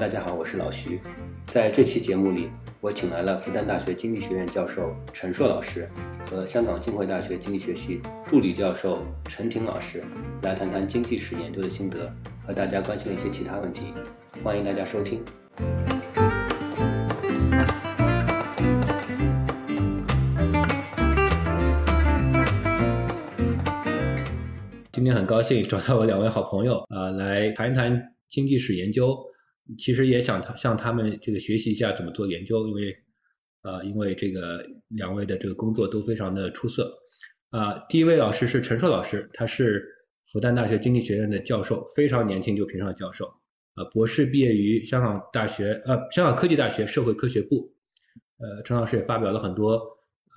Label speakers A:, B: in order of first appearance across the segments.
A: 大家好，我是老徐。在这期节目里，我请来了复旦大学经济学院教授陈硕老师和香港浸会大学经济学系助理教授陈婷老师，来谈谈经济史研究的心得和大家关心的一些其他问题。欢迎大家收听。今天很高兴找到我两位好朋友啊，来谈一谈经济史研究。其实也想他向他们这个学习一下怎么做研究，因为，呃，因为这个两位的这个工作都非常的出色。啊，第一位老师是陈硕老师，他是复旦大学经济学院的教授，非常年轻就评上教授。啊，博士毕业于香港大学，呃，香港科技大学社会科学部。呃，陈老师也发表了很多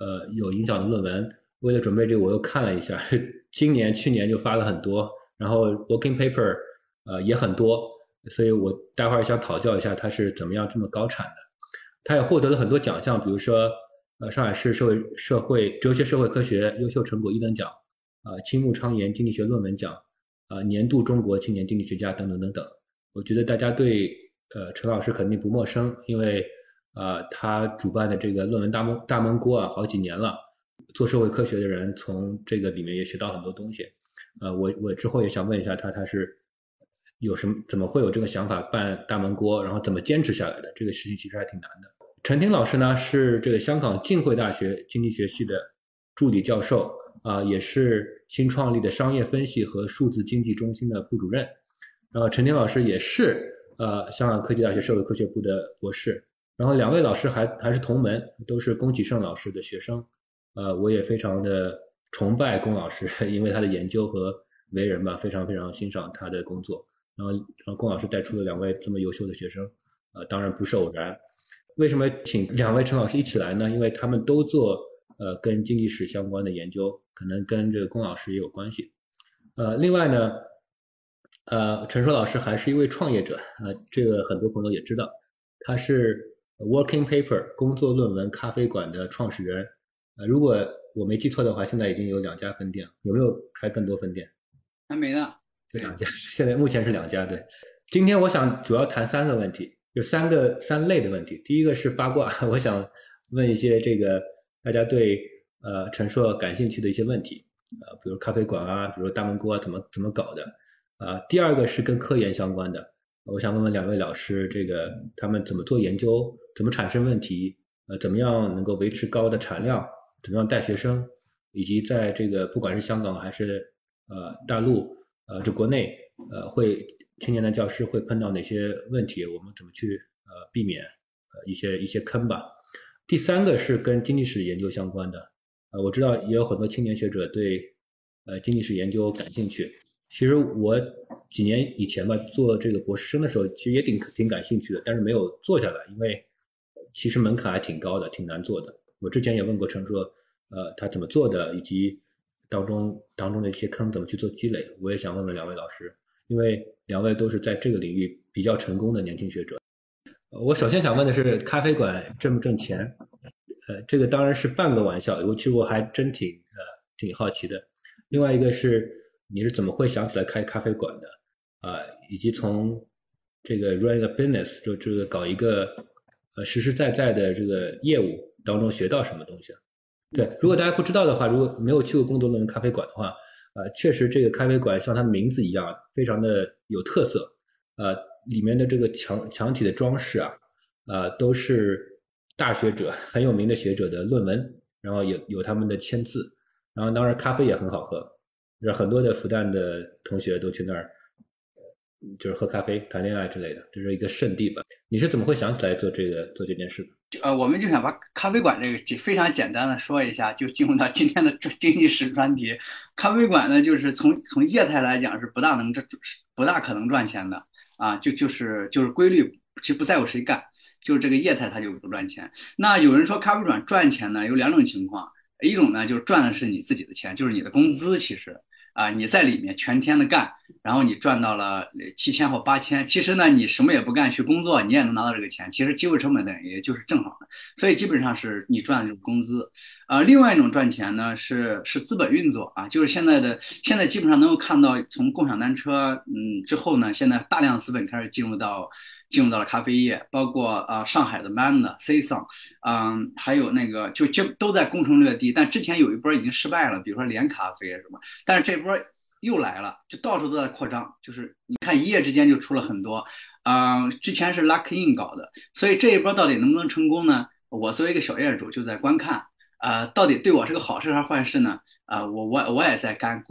A: 呃有影响的论文。为了准备这个，我又看了一下，今年、去年就发了很多，然后 working paper 呃也很多。所以我待会儿想讨教一下他是怎么样这么高产的。他也获得了很多奖项，比如说呃上海市社会社会哲学社会科学优秀成果一等奖，啊青木昌彦经济学论文奖，啊年度中国青年经济学家等等等等。我觉得大家对呃陈老师肯定不陌生，因为啊他主办的这个论文大闷大闷锅啊好几年了，做社会科学的人从这个里面也学到很多东西。呃我我之后也想问一下他他是。有什么？怎么会有这个想法办大闷锅？然后怎么坚持下来的？这个事情其实还挺难的。陈婷老师呢，是这个香港浸会大学经济学系的助理教授啊，也是新创立的商业分析和数字经济中心的副主任。然后陈婷老师也是呃香港科技大学社会科学部的博士。然后两位老师还还是同门，都是龚启胜老师的学生。呃，我也非常的崇拜龚老师，因为他的研究和为人吧，非常非常欣赏他的工作。然后，然后龚老师带出了两位这么优秀的学生，呃，当然不是偶然。为什么请两位陈老师一起来呢？因为他们都做呃跟经济史相关的研究，可能跟这个龚老师也有关系。呃，另外呢，呃，陈硕老师还是一位创业者，呃，这个很多朋友也知道，他是 Working Paper 工作论文咖啡馆的创始人。呃，如果我没记错的话，现在已经有两家分店，有没有开更多分店？
B: 还没呢。
A: 两家，现在目前是两家。对，今天我想主要谈三个问题，有三个三类的问题。第一个是八卦，我想问一些这个大家对呃陈硕感兴趣的一些问题，呃，比如咖啡馆啊，比如大闷锅啊，怎么怎么搞的啊？第二个是跟科研相关的，我想问问两位老师，这个他们怎么做研究，怎么产生问题，呃，怎么样能够维持高的产量，怎么样带学生，以及在这个不管是香港还是呃大陆。呃，这国内呃会青年的教师会碰到哪些问题？我们怎么去呃避免呃一些一些坑吧？第三个是跟经济史研究相关的，呃，我知道也有很多青年学者对呃经济史研究感兴趣。其实我几年以前吧做这个博士生的时候，其实也挺挺感兴趣的，但是没有做下来，因为其实门槛还挺高的，挺难做的。我之前也问过陈硕，呃，他怎么做的，以及。当中当中的一些坑怎么去做积累？我也想问问两位老师，因为两位都是在这个领域比较成功的年轻学者。我首先想问的是，咖啡馆挣不挣钱？呃，这个当然是半个玩笑，我其实我还真挺呃挺好奇的。另外一个是，你是怎么会想起来开咖啡馆的？啊，以及从这个 run a business 就这个搞一个呃实实在在的这个业务当中学到什么东西？对，如果大家不知道的话，如果没有去过工作论文咖啡馆的话，呃，确实这个咖啡馆像它的名字一样，非常的有特色。呃，里面的这个墙墙体的装饰啊，呃，都是大学者很有名的学者的论文，然后有有他们的签字，然后当然咖啡也很好喝，就是很多的复旦的同学都去那儿。就是喝咖啡、谈恋爱之类的，这是一个圣地吧？你是怎么会想起来做这个做这件事的？
B: 呃，我们就想把咖啡馆这个非常简单的说一下，就进入到今天的经济史专题。咖啡馆呢，就是从从业态来讲是不大能这不大可能赚钱的啊，就就是就是规律，其实不在乎谁干，就是这个业态它就不赚钱。那有人说咖啡馆赚钱呢，有两种情况，一种呢就是赚的是你自己的钱，就是你的工资，其实啊你在里面全天的干。然后你赚到了七千或八千，其实呢，你什么也不干去工作，你也能拿到这个钱。其实机会成本等于就是正好的，所以基本上是你赚的就是工资。呃，另外一种赚钱呢是是资本运作啊，就是现在的现在基本上能够看到，从共享单车嗯之后呢，现在大量资本开始进入到进入到了咖啡业，包括啊上海的 Manner、C 桑，嗯，还有那个就就都在攻城略地，但之前有一波已经失败了，比如说连咖啡什么，但是这波。又来了，就到处都在扩张，就是你看一夜之间就出了很多，嗯，之前是 Luck In 搞的，所以这一波到底能不能成功呢？我作为一个小业主就在观看，呃，到底对我是个好事还是坏事呢？啊，我我我也在干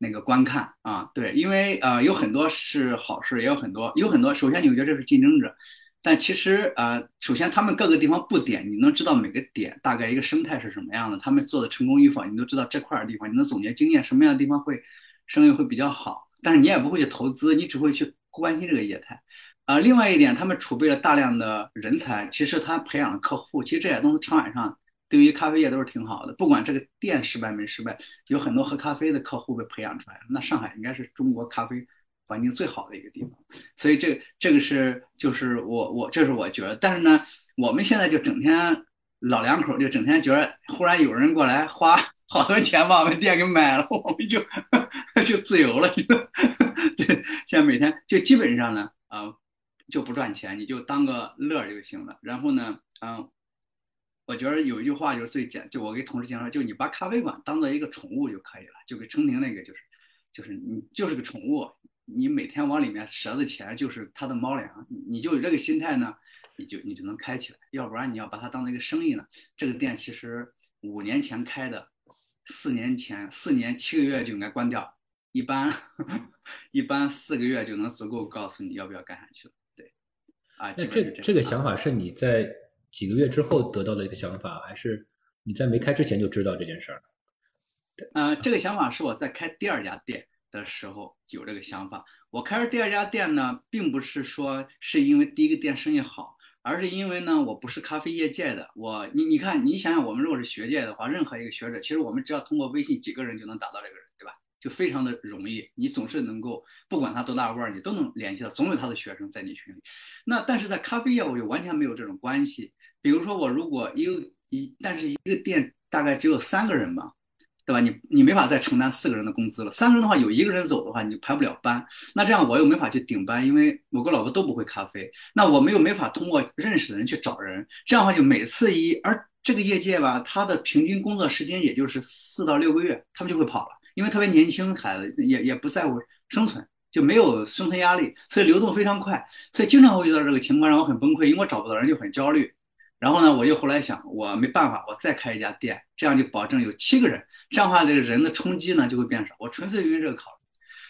B: 那个观看啊，对，因为呃有很多是好事，也有很多有很多，首先你会觉得这是竞争者，但其实呃，首先他们各个地方布点，你能知道每个点大概一个生态是什么样的，他们做的成功与否，你都知道这块地方，你能总结经验，什么样的地方会。生意会比较好，但是你也不会去投资，你只会去关心这个业态。啊，另外一点，他们储备了大量的人才，其实他培养了客户，其实这些东西长远上对于咖啡业都是挺好的。不管这个店失败没失败，有很多喝咖啡的客户被培养出来了。那上海应该是中国咖啡环境最好的一个地方，所以这这个是就是我我这是我觉得。但是呢，我们现在就整天老两口就整天觉得，忽然有人过来花。好多钱把我们店给买了，我们就 就自由了。对，现在每天就基本上呢，啊，就不赚钱，你就当个乐就行了。然后呢，嗯，我觉得有一句话就是最简，就我给同事讲说，就你把咖啡馆当做一个宠物就可以了，就跟成婷那个就是，就是你就是个宠物，你每天往里面折的钱就是它的猫粮，你就有这个心态呢，你就你就能开起来。要不然你要把它当做一个生意呢，这个店其实五年前开的。四年前，四年七个月就应该关掉，一般 一般四个月就能足够告诉你要不要干下去了。对，啊，
A: 那这这个想法是你在几个月之后得到的一个想法，还是你在没开之前就知道这件事儿？
B: 嗯，这个想法是我在开第二家店的时候有这个想法。我开第二家店呢，并不是说是因为第一个店生意好。而是因为呢，我不是咖啡业界的，我你你看，你想想，我们如果是学界的话，任何一个学者，其实我们只要通过微信几个人就能打到这个人，对吧？就非常的容易，你总是能够，不管他多大腕儿，你都能联系到，总有他的学生在你群里。那但是在咖啡业，我就完全没有这种关系。比如说我如果一个一，但是一个店大概只有三个人嘛。对吧？你你没法再承担四个人的工资了。三个人的话，有一个人走的话，你排不了班。那这样我又没法去顶班，因为我跟老婆都不会咖啡。那我们又没法通过认识的人去找人。这样的话，就每次一而这个业界吧，他的平均工作时间也就是四到六个月，他们就会跑了，因为特别年轻孩子也也不在乎生存，就没有生存压力，所以流动非常快。所以经常会遇到这个情况，让我很崩溃，因为我找不到人就很焦虑。然后呢，我就后来想，我没办法，我再开一家店，这样就保证有七个人，这样的话这个人的冲击呢就会变少。我纯粹因为这个考虑。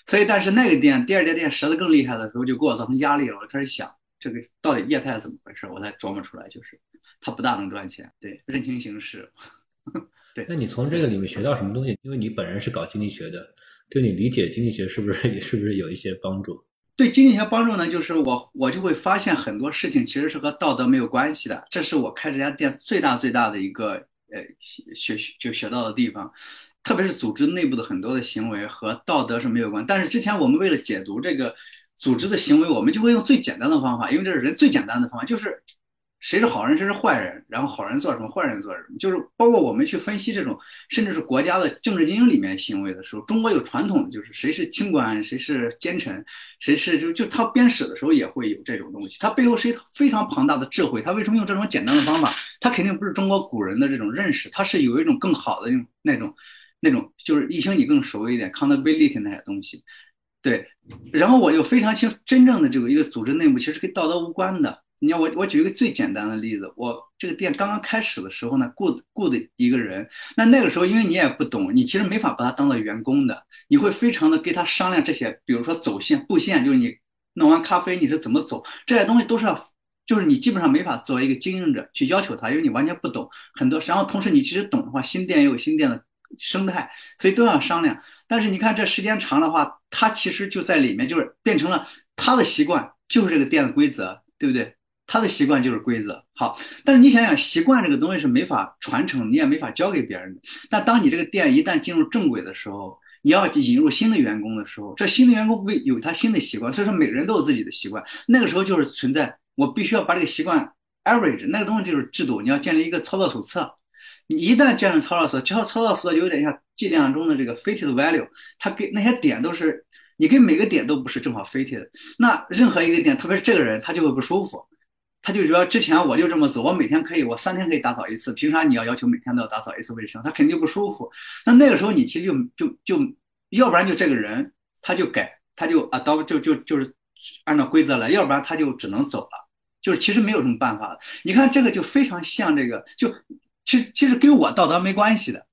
B: 所以，但是那个店第二家店折的更厉害的时候，就给我造成压力了。我就开始想，这个到底业态怎么回事？我才琢磨出来，就是它不大能赚钱，对，认清形势。对，
A: 那你从这个里面学到什么东西？因为你本人是搞经济学的，对你理解经济学是不是是不是有一些帮助？
B: 对经济学帮助呢，就是我我就会发现很多事情其实是和道德没有关系的，这是我开这家店最大最大的一个呃学就学到的地方，特别是组织内部的很多的行为和道德是没有关，但是之前我们为了解读这个组织的行为，我们就会用最简单的方法，因为这是人最简单的方法，就是。谁是好人，谁是坏人？然后好人做什么，坏人做什么？就是包括我们去分析这种，甚至是国家的政治精英里面行为的时候，中国有传统，就是谁是清官，谁是奸臣，谁是就就他编史的时候也会有这种东西。他背后是一套非常庞大的智慧。他为什么用这种简单的方法？他肯定不是中国古人的这种认识，他是有一种更好的那种那种，就是易清你更熟一点，accountability 那些东西。对，然后我又非常清，真正的这个一个组织内部其实跟道德无关的。你看我，我举一个最简单的例子，我这个店刚刚开始的时候呢，雇雇的一个人，那那个时候因为你也不懂，你其实没法把他当做员工的，你会非常的跟他商量这些，比如说走线、布线，就是你弄完咖啡你是怎么走，这些东西都是要，就是你基本上没法作为一个经营者去要求他，因为你完全不懂很多，然后同时你其实懂的话，新店也有新店的生态，所以都要商量。但是你看这时间长的话，他其实就在里面，就是变成了他的习惯，就是这个店的规则，对不对？他的习惯就是规则，好，但是你想想，习惯这个东西是没法传承，你也没法教给别人的。但当你这个店一旦进入正轨的时候，你要引入新的员工的时候，这新的员工会有他新的习惯，所以说每个人都有自己的习惯。那个时候就是存在，我必须要把这个习惯 average，那个东西就是制度，你要建立一个操作手册。你一旦建立操作手册，操操作手册就有点像计量中的这个 fitted value，它给那些点都是你给每个点都不是正好 fitted，那任何一个点，特别是这个人他就会不舒服。他就说之前我就这么走，我每天可以，我三天可以打扫一次，凭啥你要要求每天都要打扫一次卫生？他肯定就不舒服。那那个时候你其实就就就，要不然就这个人他就改，他就啊到就就就是按照规则来，要不然他就只能走了。就是其实没有什么办法。你看这个就非常像这个，就其实其实跟我道德没关系的，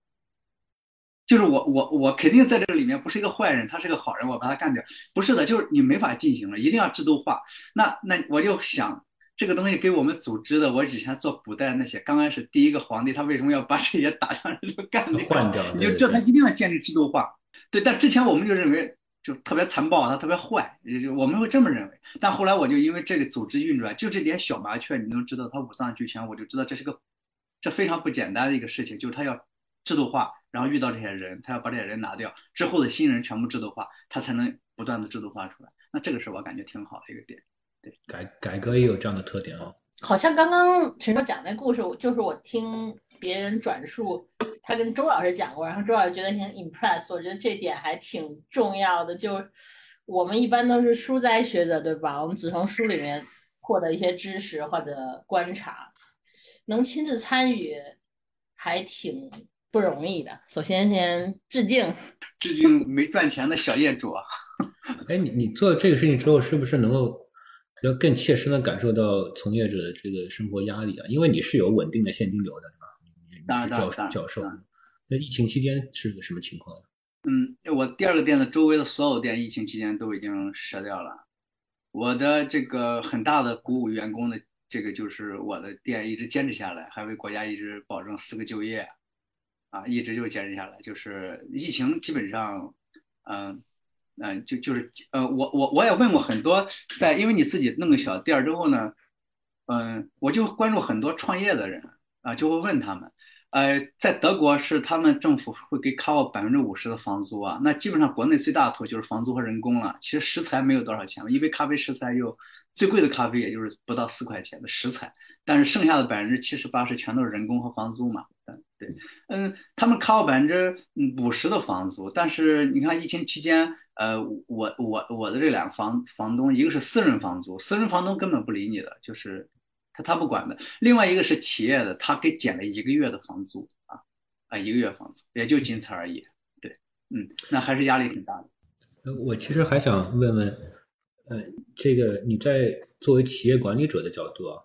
B: 就是我我我肯定在这个里面不是一个坏人，他是个好人，我把他干掉，不是的，就是你没法进行了，一定要制度化。那那我就想。这个东西给我们组织的，我以前做古代那些刚开始第一个皇帝，他为什么要把这些打仗人都干掉？
A: 换掉，
B: 你就知道他一定要建立制度化。对，但之前我们就认为就特别残暴，他特别坏，也就我们会这么认为。但后来我就因为这个组织运转，就这点小麻雀，你能知道他五脏俱全，我就知道这是个这非常不简单的一个事情，就是他要制度化，然后遇到这些人，他要把这些人拿掉之后的新人全部制度化，他才能不断的制度化出来。那这个是我感觉挺好的一个点。
A: 改改革也有这样的特点哦。
C: 好像刚刚陈叔讲那故事，就是我听别人转述，他跟周老师讲过，然后周老师觉得很 impress，我觉得这点还挺重要的。就我们一般都是书斋学者，对吧？我们只从书里面获得一些知识或者观察，能亲自参与还挺不容易的。首先先致敬，
B: 致敬没赚钱的小业主啊。
A: 哎，你你做这个事情之后，是不是能够？要更切身的感受到从业者的这个生活压力啊，因为你是有稳定的现金流的，对吧？你是教教授，那疫情期间是个什么情况？
B: 嗯，我第二个店的周围的所有店，疫情期间都已经折掉了。我的这个很大的鼓舞员工的这个就是我的店一直坚持下来，还为国家一直保证四个就业，啊，一直就坚持下来。就是疫情基本上，嗯。嗯，就就是呃，我我我也问过很多，在因为你自己弄个小店儿之后呢，嗯，我就关注很多创业的人啊，就会问他们，呃，在德国是他们政府会给 cover 百分之五十的房租啊，那基本上国内最大头就是房租和人工了，其实食材没有多少钱了，一杯咖啡食材又最贵的咖啡也就是不到四块钱的食材，但是剩下的百分之七十八十全都是人工和房租嘛，嗯，对，嗯，他们咖啡百分之五十的房租，但是你看疫情期间。呃，我我我的这两个房房东，一个是私人房租，私人房东根本不理你的，就是他他不管的；另外一个是企业的，他给减了一个月的房租啊啊，一个月房租也就仅此而已。对，嗯，那还是压力挺大的。
A: 呃，我其实还想问问，呃，这个你在作为企业管理者的角度啊，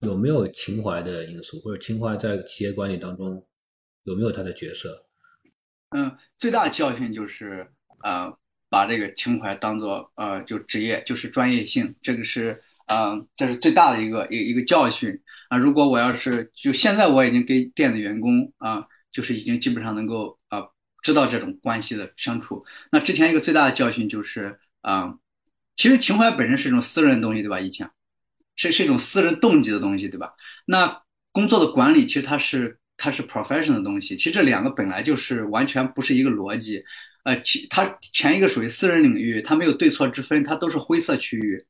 A: 有没有情怀的因素，或者情怀在企业管理当中有没有他的角色？
B: 嗯，最大的教训就是啊。把这个情怀当做呃，就职业，就是专业性，这个是嗯，这是最大的一个一一个教训啊。如果我要是就现在我已经跟店的员工啊，就是已经基本上能够啊知道这种关系的相处。那之前一个最大的教训就是啊，其实情怀本身是一种私人的东西，对吧？以前是是一种私人动机的东西，对吧？那工作的管理其实它是它是 profession 的东西，其实这两个本来就是完全不是一个逻辑。呃，其它前一个属于私人领域，它没有对错之分，它都是灰色区域，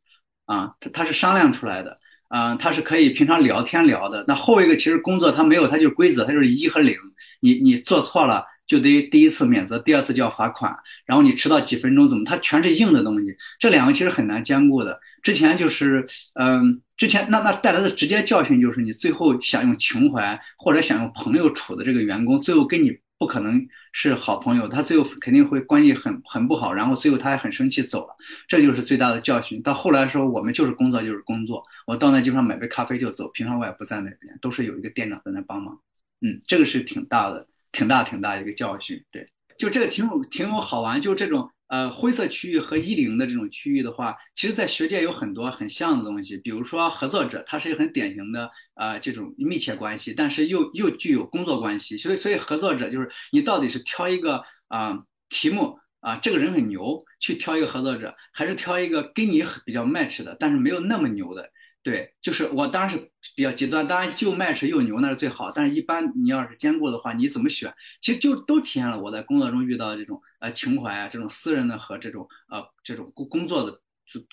B: 啊，它它是商量出来的，嗯，它是可以平常聊天聊的。那后一个其实工作它没有，它就是规则，它就是一和零，你你做错了就得第一次免责，第二次就要罚款，然后你迟到几分钟怎么，它全是硬的东西，这两个其实很难兼顾的。之前就是，嗯，之前那那带来的直接教训就是，你最后想用情怀或者想用朋友处的这个员工，最后跟你。不可能是好朋友，他最后肯定会关系很很不好，然后最后他还很生气走了，这就是最大的教训。到后来时候我们就是工作就是工作，我到那地方买杯咖啡就走，平常我也不在那边，都是有一个店长在那帮忙。嗯，这个是挺大的，挺大挺大一个教训。对，就这个挺有挺有好玩，就这种。呃，灰色区域和一零的这种区域的话，其实，在学界有很多很像的东西，比如说合作者，它是一个很典型的呃这种密切关系，但是又又具有工作关系，所以所以合作者就是你到底是挑一个啊题目啊，这个人很牛去挑一个合作者，还是挑一个跟你比较 match 的，但是没有那么牛的，对，就是我当时比较极端，当然就麦吃又牛那是最好，但是一般你要是兼顾的话，你怎么选，其实就都体现了我在工作中遇到的这种呃情怀啊，这种私人的和这种呃这种工工作的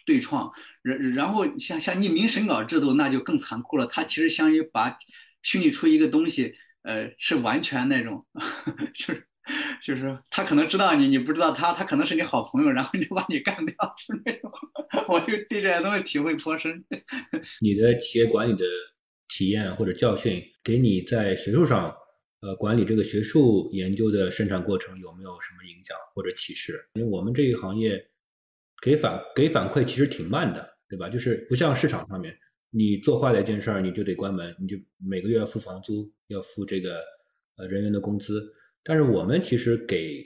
B: 对创，然然后像像匿名审稿制度那就更残酷了，它其实相当于把虚拟出一个东西，呃是完全那种 就是。就是他可能知道你，你不知道他，他可能是你好朋友，然后就把你干掉，就那种。我就对这些东西体会颇深。
A: 你的企业管理的体验或者教训，给你在学术上，呃，管理这个学术研究的生产过程有没有什么影响或者启示？因为我们这一行业给反给反馈其实挺慢的，对吧？就是不像市场上面，你做坏了一件事儿，你就得关门，你就每个月要付房租，要付这个呃人员的工资。但是我们其实给，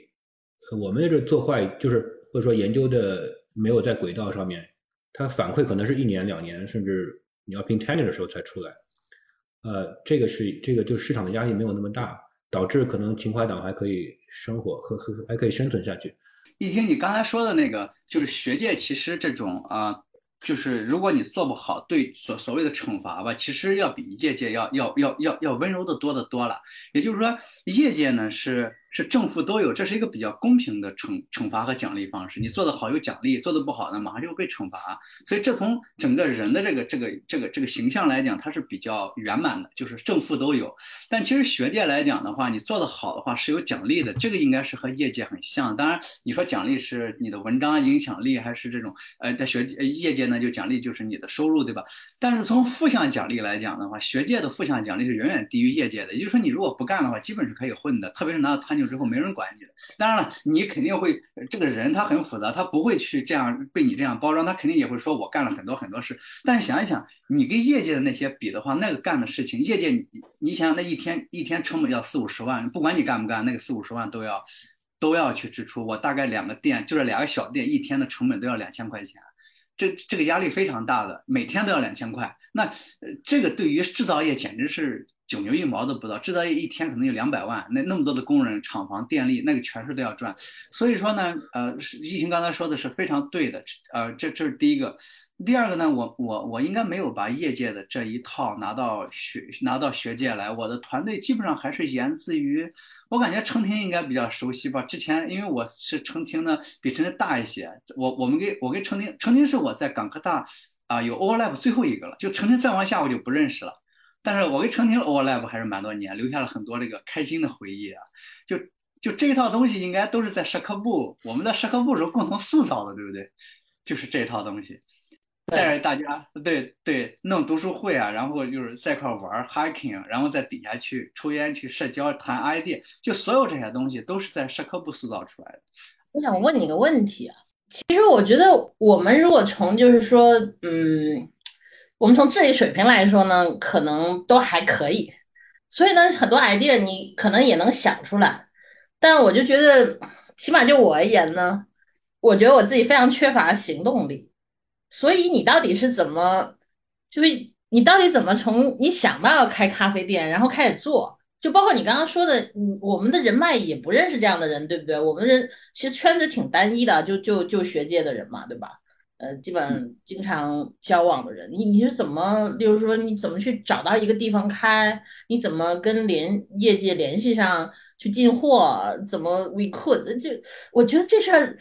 A: 我们这做坏就是或者说研究的没有在轨道上面，它反馈可能是一年两年，甚至你要拼 tenure 的时候才出来，呃，这个是这个就市场的压力没有那么大，导致可能情怀党还可以生活和和还可以生存下去。
B: 一听你刚才说的那个，就是学界其实这种啊。就是如果你做不好，对所所谓的惩罚吧，其实要比业界要要要要要温柔的多的多了。也就是说，业界呢是。是正负都有，这是一个比较公平的惩惩罚和奖励方式。你做得好有奖励，做得不好呢，马上就会被惩罚。所以这从整个人的这个这个这个这个形象来讲，它是比较圆满的，就是正负都有。但其实学界来讲的话，你做得好的话是有奖励的，这个应该是和业界很像。当然，你说奖励是你的文章影响力，还是这种呃，在学业界呢就奖励就是你的收入，对吧？但是从负向奖励来讲的话，学界的负向奖励是远远低于业界的。也就是说，你如果不干的话，基本是可以混的，特别是拿到探究。之后没人管你的，当然了，你肯定会这个人他很复杂，他不会去这样被你这样包装，他肯定也会说我干了很多很多事。但是想一想，你跟业界的那些比的话，那个干的事情，业界你你想想那一天一天成本要四五十万，不管你干不干，那个四五十万都要都要去支出。我大概两个店就是两个小店，一天的成本都要两千块钱，这这个压力非常大的，每天都要两千块。那这个对于制造业简直是。九牛一毛都不到，制造业一天可能有两百万，那那么多的工人、厂房、电力，那个全是都要赚。所以说呢，呃，疫情刚才说的是非常对的，呃，这这是第一个。第二个呢，我我我应该没有把业界的这一套拿到学拿到学界来，我的团队基本上还是源自于，我感觉程婷应该比较熟悉吧。之前因为我是程婷呢，比程婷大一些，我我们给我跟程婷，程婷是我在港科大啊有 overlap 最后一个了，就程婷再往下我就不认识了。但是我跟程婷 overlap 还是蛮多年，留下了很多这个开心的回忆啊。就就这一套东西，应该都是在社科部，我们在社科部时候共同塑造的，对不对？就是这套东西，带着大家，对对，弄读书会啊，然后就是在一块玩 hiking，然后在底下去抽烟去社交谈 idea，就所有这些东西都是在社科部塑造出来的。
C: 我想问你个问题啊，其实我觉得我们如果从就是说，嗯。我们从智力水平来说呢，可能都还可以，所以呢，很多 idea 你可能也能想出来，但我就觉得，起码就我而言呢，我觉得我自己非常缺乏行动力。所以你到底是怎么，就是你到底怎么从你想到要开咖啡店，然后开始做，就包括你刚刚说的，嗯，我们的人脉也不认识这样的人，对不对？我们人其实圈子挺单一的，就就就学界的人嘛，对吧？呃，基本经常交往的人，你你是怎么，比如说你怎么去找到一个地方开？你怎么跟联业界联系上去进货？怎么 we could？这我觉得这事儿，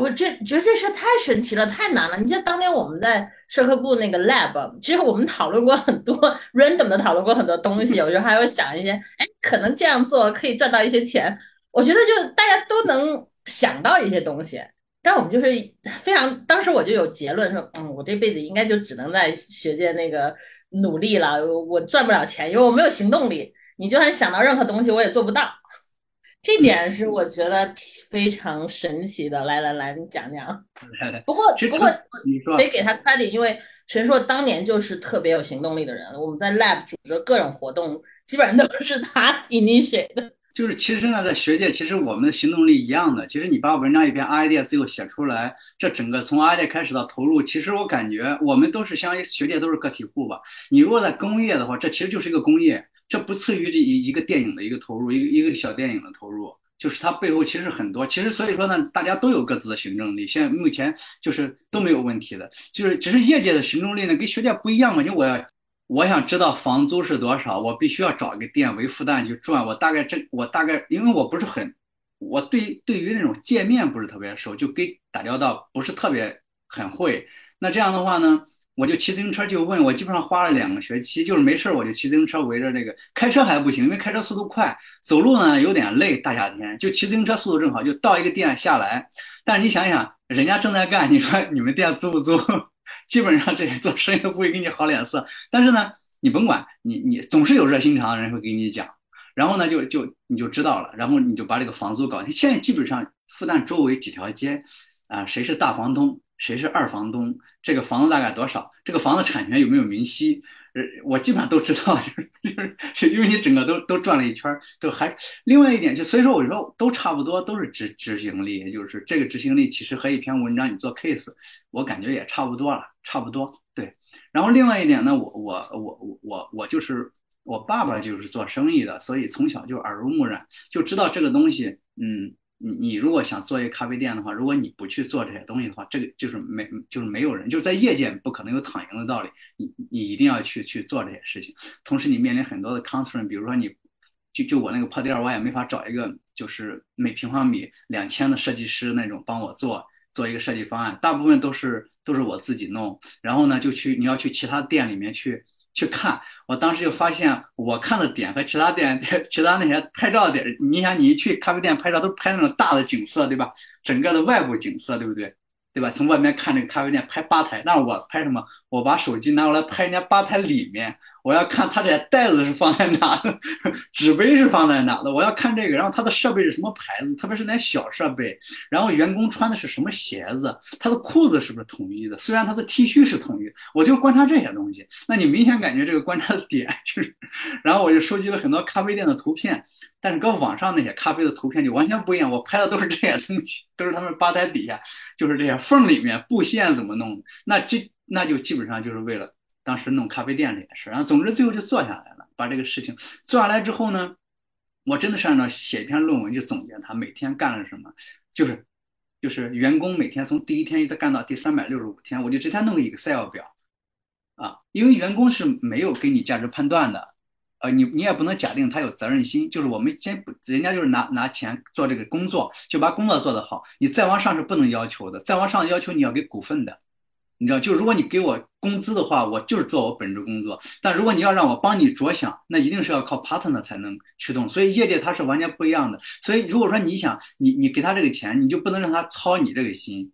C: 我这觉得这事儿太神奇了，太难了。你像当年我们在社科部那个 lab，其实我们讨论过很多 random 的讨论过很多东西，有时候还会想一些，哎，可能这样做可以赚到一些钱。我觉得就大家都能想到一些东西。但我们就是非常，当时我就有结论说，嗯，我这辈子应该就只能在学界那个努力了，我赚不了钱，因为我没有行动力。你就算想到任何东西，我也做不到。这点是我觉得非常神奇的。来来来，你讲讲。不过不过得给他 credit，因为陈硕当年就是特别有行动力的人。我们在 lab 组织各种活动，基本上都是他 initiate 的。
B: 就是其实呢，在学界，其实我们的行动力一样的。其实你把文章一篇 idea 最后写出来，这整个从 idea 开始到投入，其实我感觉我们都是相当于学界都是个体户吧。你如果在工业的话，这其实就是一个工业，这不次于这一一个电影的一个投入，一个一个小电影的投入。就是它背后其实很多，其实所以说呢，大家都有各自的行政力，现在目前就是都没有问题的，就是只是业界的行政力呢跟学界不一样嘛，就我我想知道房租是多少，我必须要找一个店为负担去赚，我大概这我大概因为我不是很，我对对于那种界面不是特别熟，就跟打交道不是特别很会，那这样的话呢？我就骑自行车就问，我基本上花了两个学期，就是没事我就骑自行车围着这个，开车还不行，因为开车速度快，走路呢有点累。大夏天就骑自行车速度正好，就到一个店下来。但是你想想，人家正在干，你说你们店租不租？基本上这些做生意都不会给你好脸色。但是呢，你甭管你你总是有热心肠的人会给你讲，然后呢就就你就知道了，然后你就把这个房租搞定。现在基本上复旦周围几条街，啊谁是大房东？谁是二房东？这个房子大概多少？这个房子产权有没有明晰？呃，我基本上都知道，就是就是因为你整个都都转了一圈，都还另外一点就所以说我说都差不多，都是执执行力，就是这个执行力其实和一篇文章你做 case，我感觉也差不多了，差不多对。然后另外一点呢，我我我我我就是我爸爸就是做生意的，所以从小就耳濡目染，就知道这个东西，嗯。你你如果想做一个咖啡店的话，如果你不去做这些东西的话，这个就是没就是没有人，就是在业界不可能有躺赢的道理。你你一定要去去做这些事情，同时你面临很多的 constraint，比如说你，就就我那个破店，我也没法找一个就是每平方米两千的设计师那种帮我做做一个设计方案，大部分都是都是我自己弄。然后呢，就去你要去其他店里面去。去看，我当时就发现，我看的点和其他店、其他那些拍照点，你想，你一去咖啡店拍照，都拍那种大的景色，对吧？整个的外部景色，对不对？对吧？从外面看这个咖啡店，拍吧台，那我拍什么？我把手机拿过来拍人家吧台里面。我要看他这袋子是放在哪的，纸杯是放在哪的，我要看这个，然后他的设备是什么牌子，特别是那小设备，然后员工穿的是什么鞋子，他的裤子是不是统一的？虽然他的 T 恤是统一，我就观察这些东西。那你明显感觉这个观察的点就是，然后我就收集了很多咖啡店的图片，但是跟网上那些咖啡的图片就完全不一样。我拍的都是这些东西，都是他们吧台底下，就是这些缝里面布线怎么弄，那这那就基本上就是为了。当时弄咖啡店这件事，然后总之最后就做下来了。把这个事情做下来之后呢，我真的是按照写一篇论文去总结他每天干了什么，就是就是员工每天从第一天一直干到第三百六十五天，我就直接弄个 Excel 表啊，因为员工是没有给你价值判断的，呃，你你也不能假定他有责任心，就是我们先不，人家就是拿拿钱做这个工作，就把工作做得好，你再往上是不能要求的，再往上要求你要给股份的。你知道，就如果你给我工资的话，我就是做我本职工作。但如果你要让我帮你着想，那一定是要靠 partner 才能驱动。所以业界它是完全不一样的。所以如果说你想，你你给他这个钱，你就不能让他操你这个心。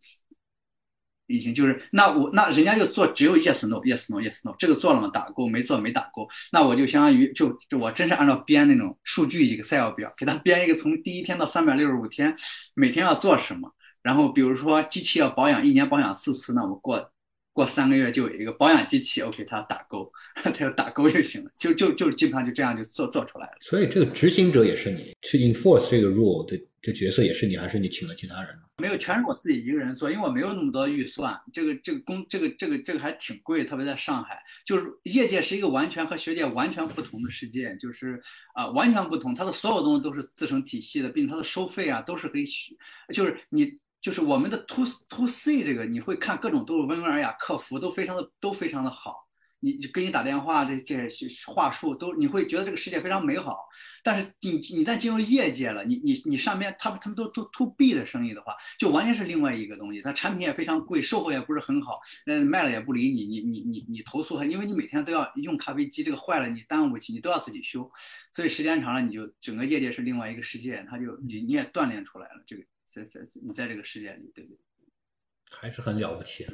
B: 已经就是那我那人家就做只有 yes no yes no yes no，这个做了吗？打勾，没做没打勾。那我就相当于就就我真是按照编那种数据一个 Excel 表，给他编一个从第一天到三百六十五天，每天要做什么。然后比如说机器要保养，一年保养四次，那我过。过三个月就有一个保养机器，OK，它打勾，它要打勾就行了，就就就基本上就这样就做做出来了。
A: 所以这个执行者也是你，去 enforce 这个 rule 的这角色也是你，还是你请了其他人？
B: 没有，全是我自己一个人做，因为我没有那么多预算。这个这个工这个这个这个还挺贵，特别在上海，就是业界是一个完全和学界完全不同的世界，就是啊完全不同，它的所有东西都是自成体系的，并且它的收费啊都是可以许，就是你。就是我们的 to to C 这个，你会看各种都是温文尔雅，客服都非常的都非常的好，你就给你打电话这这些话术都你会觉得这个世界非常美好。但是你你一旦进入业界了，你你你上面他们他们都都 to B 的生意的话，就完全是另外一个东西。它产品也非常贵，售后也不是很好，嗯，卖了也不理你，你你你你投诉他，因为你每天都要用咖啡机，这个坏了你耽误不起你都要自己修，所以时间长了你就整个业界是另外一个世界，他就你你也锻炼出来了这个。在在你在这个世界里，对不对？
A: 还是很了不起。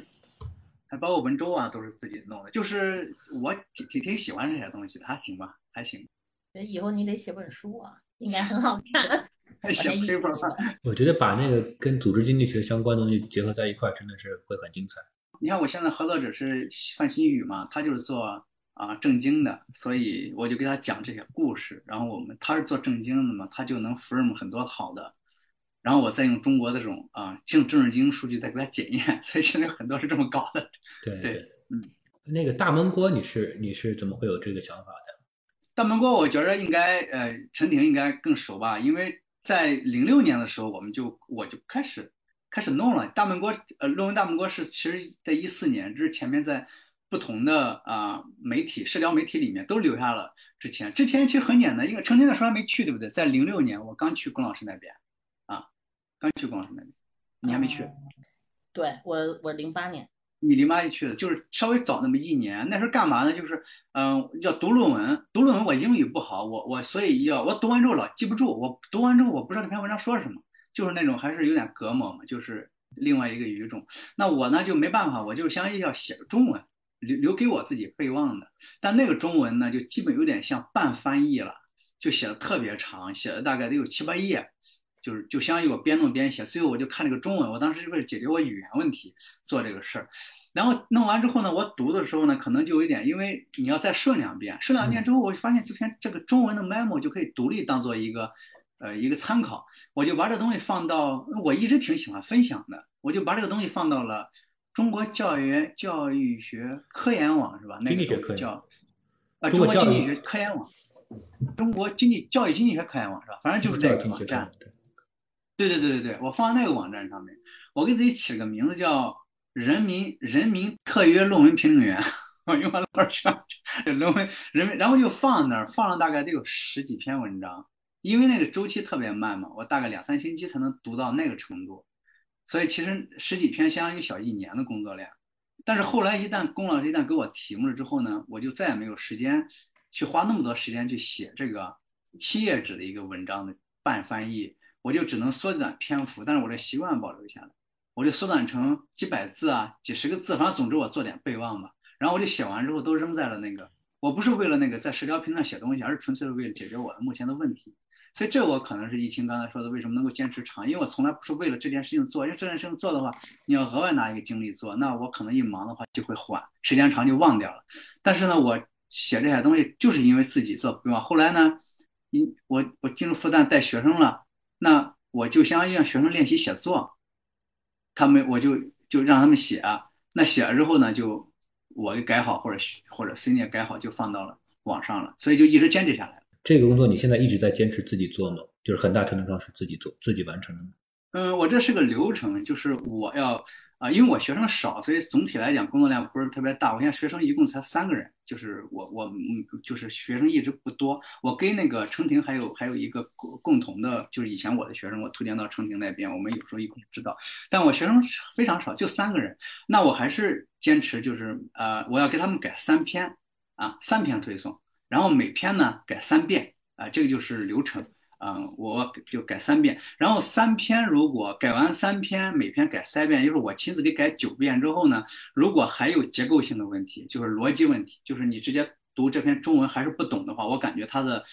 B: 还包括文州啊，都是自己弄的。就是我挺挺挺喜欢这些东西的，还行吧，还行。
C: 以后你得写本书啊，应该很好看。
B: 写 paper
A: 我觉得把那个跟组织经济学相关的东西结合在一块，真的是会很精彩。
B: 你看，我现在合作者是范新宇嘛，他就是做啊正经的，所以我就给他讲这些故事。然后我们他是做正经的嘛，他就能 firm 很多好的。然后我再用中国的这种啊政政治经数据再给它检验，所以现在很多是这么搞的。
A: 对
B: 对，嗯，
A: 那个大闷锅，你是你是怎么会有这个想法的？
B: 大闷锅，我觉得应该呃陈婷应该更熟吧，因为在零六年的时候，我们就我就开始开始弄了大闷锅，呃，论文大闷锅是其实在一四年，这是前面在不同的啊媒体社交媒体里面都留下了之前，之前其实很简单，因为陈婷那时候还没去，对不对？在零六年我刚去龚老师那边，啊，刚去龚老师那边，你还没去？
C: 对我我零八年。
B: 你零八年去的，就是稍微早那么一年。那时候干嘛呢？就是，嗯，要读论文。读论文，我英语不好，我我所以要我读完之后老记不住。我读完之后我不知道这篇文章说什么，就是那种还是有点隔膜嘛，就是另外一个语种。那我呢就没办法，我就相当于要写个中文，留留给我自己备忘的。但那个中文呢，就基本有点像半翻译了，就写的特别长，写了大概得有七八页。就是就相当于我边弄边写，最后我就看这个中文。我当时是为了解决我语言问题做这个事儿，然后弄完之后呢，我读的时候呢，可能就有一点，因为你要再顺两遍，顺两遍之后，我就发现这篇这个中文的 memo 就可以独立当做一个呃一个参考。我就把这东西放到，我一直挺喜欢分享的，我就把这个东西放到了中国教育教育学科研网是吧？那个叫啊中国经济学科研网，中国经济教育经济学科研网是吧？反正就是这个网站。对对对对对对，我放在那个网站上面，我给自己起了个名字叫“人民人民特约论文评论员”，我用完多少论文人民，然后就放那儿，放了大概得有十几篇文章，因为那个周期特别慢嘛，我大概两三星期才能读到那个程度，所以其实十几篇相当于小一年的工作量。但是后来一旦龚老师一旦给我题目了之后呢，我就再也没有时间去花那么多时间去写这个七页纸的一个文章的半翻译。我就只能缩短篇幅，但是我这习惯保留下来，我就缩短成几百字啊，几十个字，反正总之我做点备忘吧。然后我就写完之后都扔在了那个，我不是为了那个在社交平台写东西，而是纯粹是为了解决我的目前的问题。所以这我可能是易清刚才说的为什么能够坚持长，因为我从来不是为了这件事情做，因为这件事情做的话，你要额外拿一个精力做，那我可能一忙的话就会缓，时间长就忘掉了。但是呢，我写这些东西就是因为自己做备忘。后来呢，因我我进入复旦带学生了。那我就相当于让学生练习写作，他们我就就让他们写，那写了之后呢，就我给改好或者或者 C 也改好就放到了网上了，所以就一直坚持下来了。
A: 这个工作你现在一直在坚持自己做吗？就是很大程度上是自己做自己完成的。
B: 嗯，我这是个流程，就是我要。啊，因为我学生少，所以总体来讲工作量不是特别大。我现在学生一共才三个人，就是我我嗯，就是学生一直不多。我跟那个程婷还有还有一个共共同的，就是以前我的学生，我推荐到程婷那边，我们有时候一块指导。但我学生非常少，就三个人。那我还是坚持，就是呃，我要给他们改三篇啊，三篇推送，然后每篇呢改三遍啊，这个就是流程。嗯，我就改三遍，然后三篇如果改完三篇，每篇改三遍，就是我亲自给改九遍之后呢，如果还有结构性的问题，就是逻辑问题，就是你直接读这篇中文还是不懂的话，我感觉他的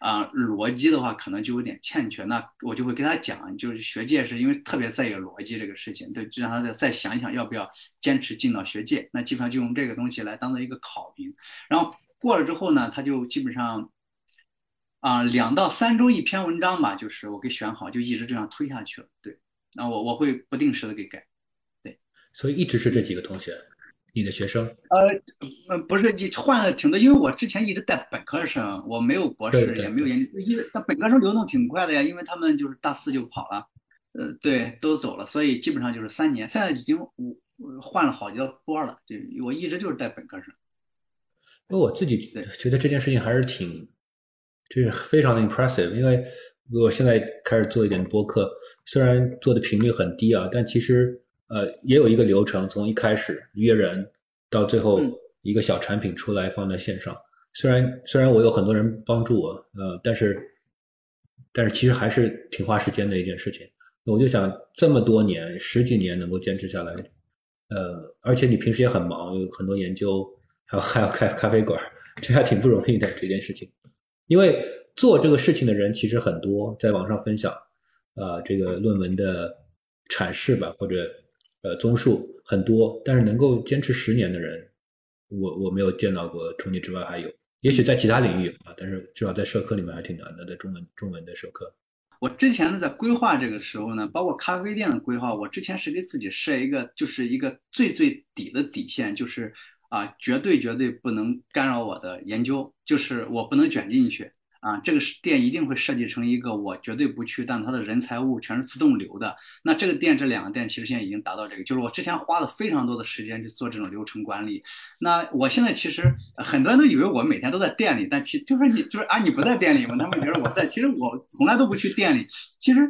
B: 啊逻辑的话可能就有点欠缺，那我就会给他讲，就是学界是因为特别在意逻辑这个事情，对，就让他再想一想要不要坚持进到学界，那基本上就用这个东西来当做一个考评，然后过了之后呢，他就基本上。啊，两到三周一篇文章吧，就是我给选好，就一直这样推下去了。对，那我我会不定时的给改。对，
A: 所以一直是这几个同学，你的学生？
B: 呃，不是，你换了挺多，因为我之前一直带本科生，我没有博士，也没有研究，因为但本科生流动挺快的呀，因为他们就是大四就跑了，呃，对，都走了，所以基本上就是三年，现在已经五换了好几波了，对我一直就是带本科生。
A: 那我自己觉得这件事情还是挺。这是非常的 impressive，因为我现在开始做一点播客，虽然做的频率很低啊，但其实呃也有一个流程，从一开始约人到最后一个小产品出来放在线上。虽然虽然我有很多人帮助我，呃，但是但是其实还是挺花时间的一件事情。我就想这么多年十几年能够坚持下来，呃，而且你平时也很忙，有很多研究，还有还要开咖啡馆，这还挺不容易的这件事情。因为做这个事情的人其实很多，在网上分享，呃，这个论文的阐释吧，或者呃综述很多，但是能够坚持十年的人，我我没有见到过。除你之外，还有，也许在其他领域啊，但是至少在社科里面还挺难的，在中文中文的社科。
B: 我之前呢，在规划这个时候呢，包括咖啡店的规划，我之前是给自己设一个，就是一个最最底的底线，就是。啊，绝对绝对不能干扰我的研究，就是我不能卷进去。啊，这个店一定会设计成一个我绝对不去，但它的人财物全是自动流的。那这个店这两个店其实现在已经达到这个，就是我之前花了非常多的时间去做这种流程管理。那我现在其实很多人都以为我每天都在店里，但其就是你就是啊你不在店里吗？他们觉得我在，其实我从来都不去店里。其实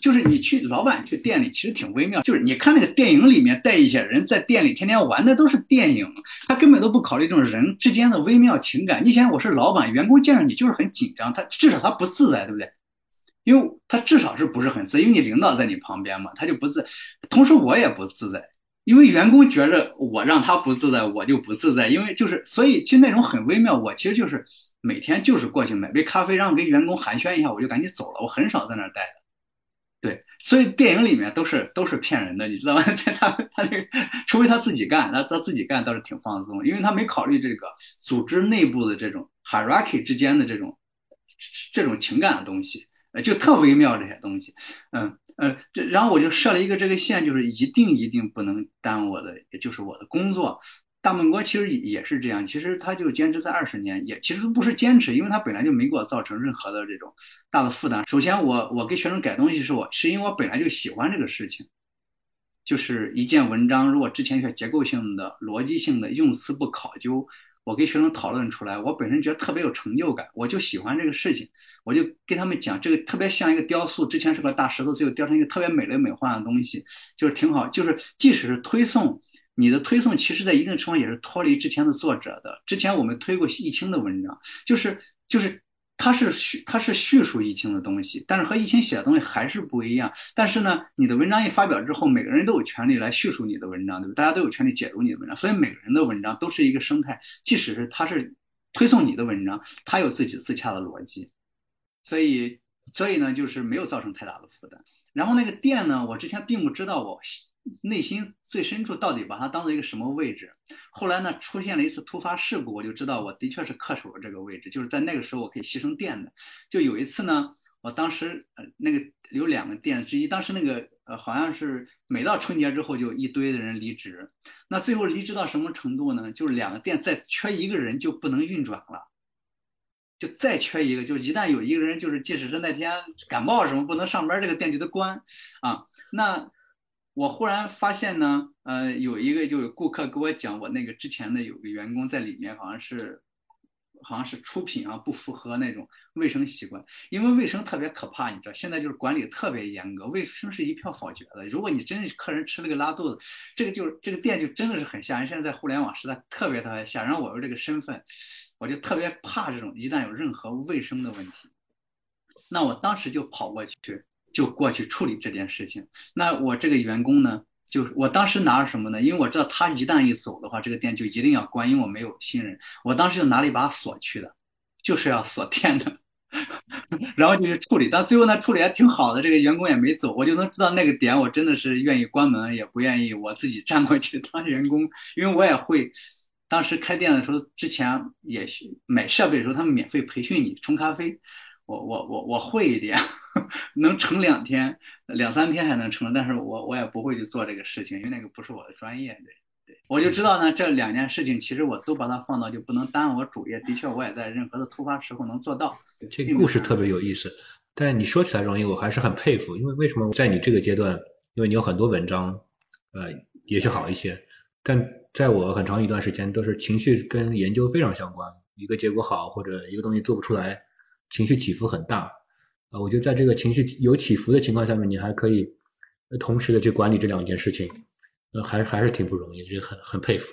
B: 就是你去老板去店里，其实挺微妙。就是你看那个电影里面带一些人在店里天天玩，的都是电影，他根本都不考虑这种人之间的微妙情感。你想我是老板，员工见着你就是很。紧张，他至少他不自在，对不对？因为他至少是不是很自，因为你领导在你旁边嘛，他就不自。同时我也不自在，因为员工觉着我让他不自在，我就不自在。因为就是，所以就那种很微妙。我其实就是每天就是过去买杯咖啡，然后跟员工寒暄一下，我就赶紧走了。我很少在那儿待的。对，所以电影里面都是都是骗人的，你知道吗？在 他他那个，除非他自己干，他他自己干倒是挺放松，因为他没考虑这个组织内部的这种 hierarchy 之间的这种。这种情感的东西，呃，就特微妙这些东西，嗯呃，这然后我就设了一个这个线，就是一定一定不能耽误我的，也就是我的工作。大闷锅其实也是这样，其实他就坚持在二十年，也其实不是坚持，因为他本来就没给我造成任何的这种大的负担。首先，我我给学生改东西是我是因为我本来就喜欢这个事情，就是一件文章如果之前学结构性的、逻辑性的、用词不考究。我跟学生讨论出来，我本身觉得特别有成就感，我就喜欢这个事情，我就跟他们讲，这个特别像一个雕塑，之前是个大石头，最后雕成一个特别美轮美奂的东西，就是挺好。就是即使是推送，你的推送其实在一定程度也是脱离之前的作者的。之前我们推过易清的文章，就是就是。它是叙它是叙述疫情的东西，但是和疫情写的东西还是不一样。但是呢，你的文章一发表之后，每个人都有权利来叙述你的文章，对吧？大家都有权利解读你的文章，所以每个人的文章都是一个生态。即使是他是推送你的文章，他有自己自洽的逻辑，所以所以呢，就是没有造成太大的负担。然后那个店呢，我之前并不知道我。内心最深处到底把它当做一个什么位置？后来呢，出现了一次突发事故，我就知道我的确是恪守了这个位置，就是在那个时候我可以牺牲店的。就有一次呢，我当时呃那个有两个店之一，当时那个呃好像是每到春节之后就一堆的人离职，那最后离职到什么程度呢？就是两个店再缺一个人就不能运转了，就再缺一个，就是一旦有一个人就是即使是那天感冒什么不能上班，这个店就得关啊。那我忽然发现呢，呃，有一个就有顾客给我讲，我那个之前的有个员工在里面，好像是，好像是出品啊不符合那种卫生习惯，因为卫生特别可怕，你知道，现在就是管理特别严格，卫生是一票否决的。如果你真是客人吃了个拉肚子，这个就是这个店就真的是很吓人。现在在互联网时代特别特别吓人，我有这个身份，我就特别怕这种一旦有任何卫生的问题，那我当时就跑过去。就过去处理这件事情。那我这个员工呢，就是我当时拿着什么呢？因为我知道他一旦一走的话，这个店就一定要关，因为我没有新人。我当时就拿了一把锁去的，就是要锁店的，然后就去处理。但最后呢，处理还挺好的，这个员工也没走，我就能知道那个点，我真的是愿意关门，也不愿意我自己 站过去当员工，因为我也会。当时开店的时候，之前也买设备的时候，他们免费培训你冲咖啡。我我我我会一点，能撑两天、两三天还能撑，但是我我也不会去做这个事情，因为那个不是我的专业。对对，我就知道呢，这两件事情其实我都把它放到，就不能耽误我主业。的确，我也在任何的突发时候能做到。
A: 这个故事特别有意思，但你说起来容易，我还是很佩服。因为为什么在你这个阶段，因为你有很多文章，呃，也许好一些，但在我很长一段时间都是情绪跟研究非常相关，一个结果好或者一个东西做不出来。情绪起伏很大，啊，我觉得在这个情绪有起伏的情况下面，你还可以同时的去管理这两件事情，呃，还还是挺不容易，就很很佩服。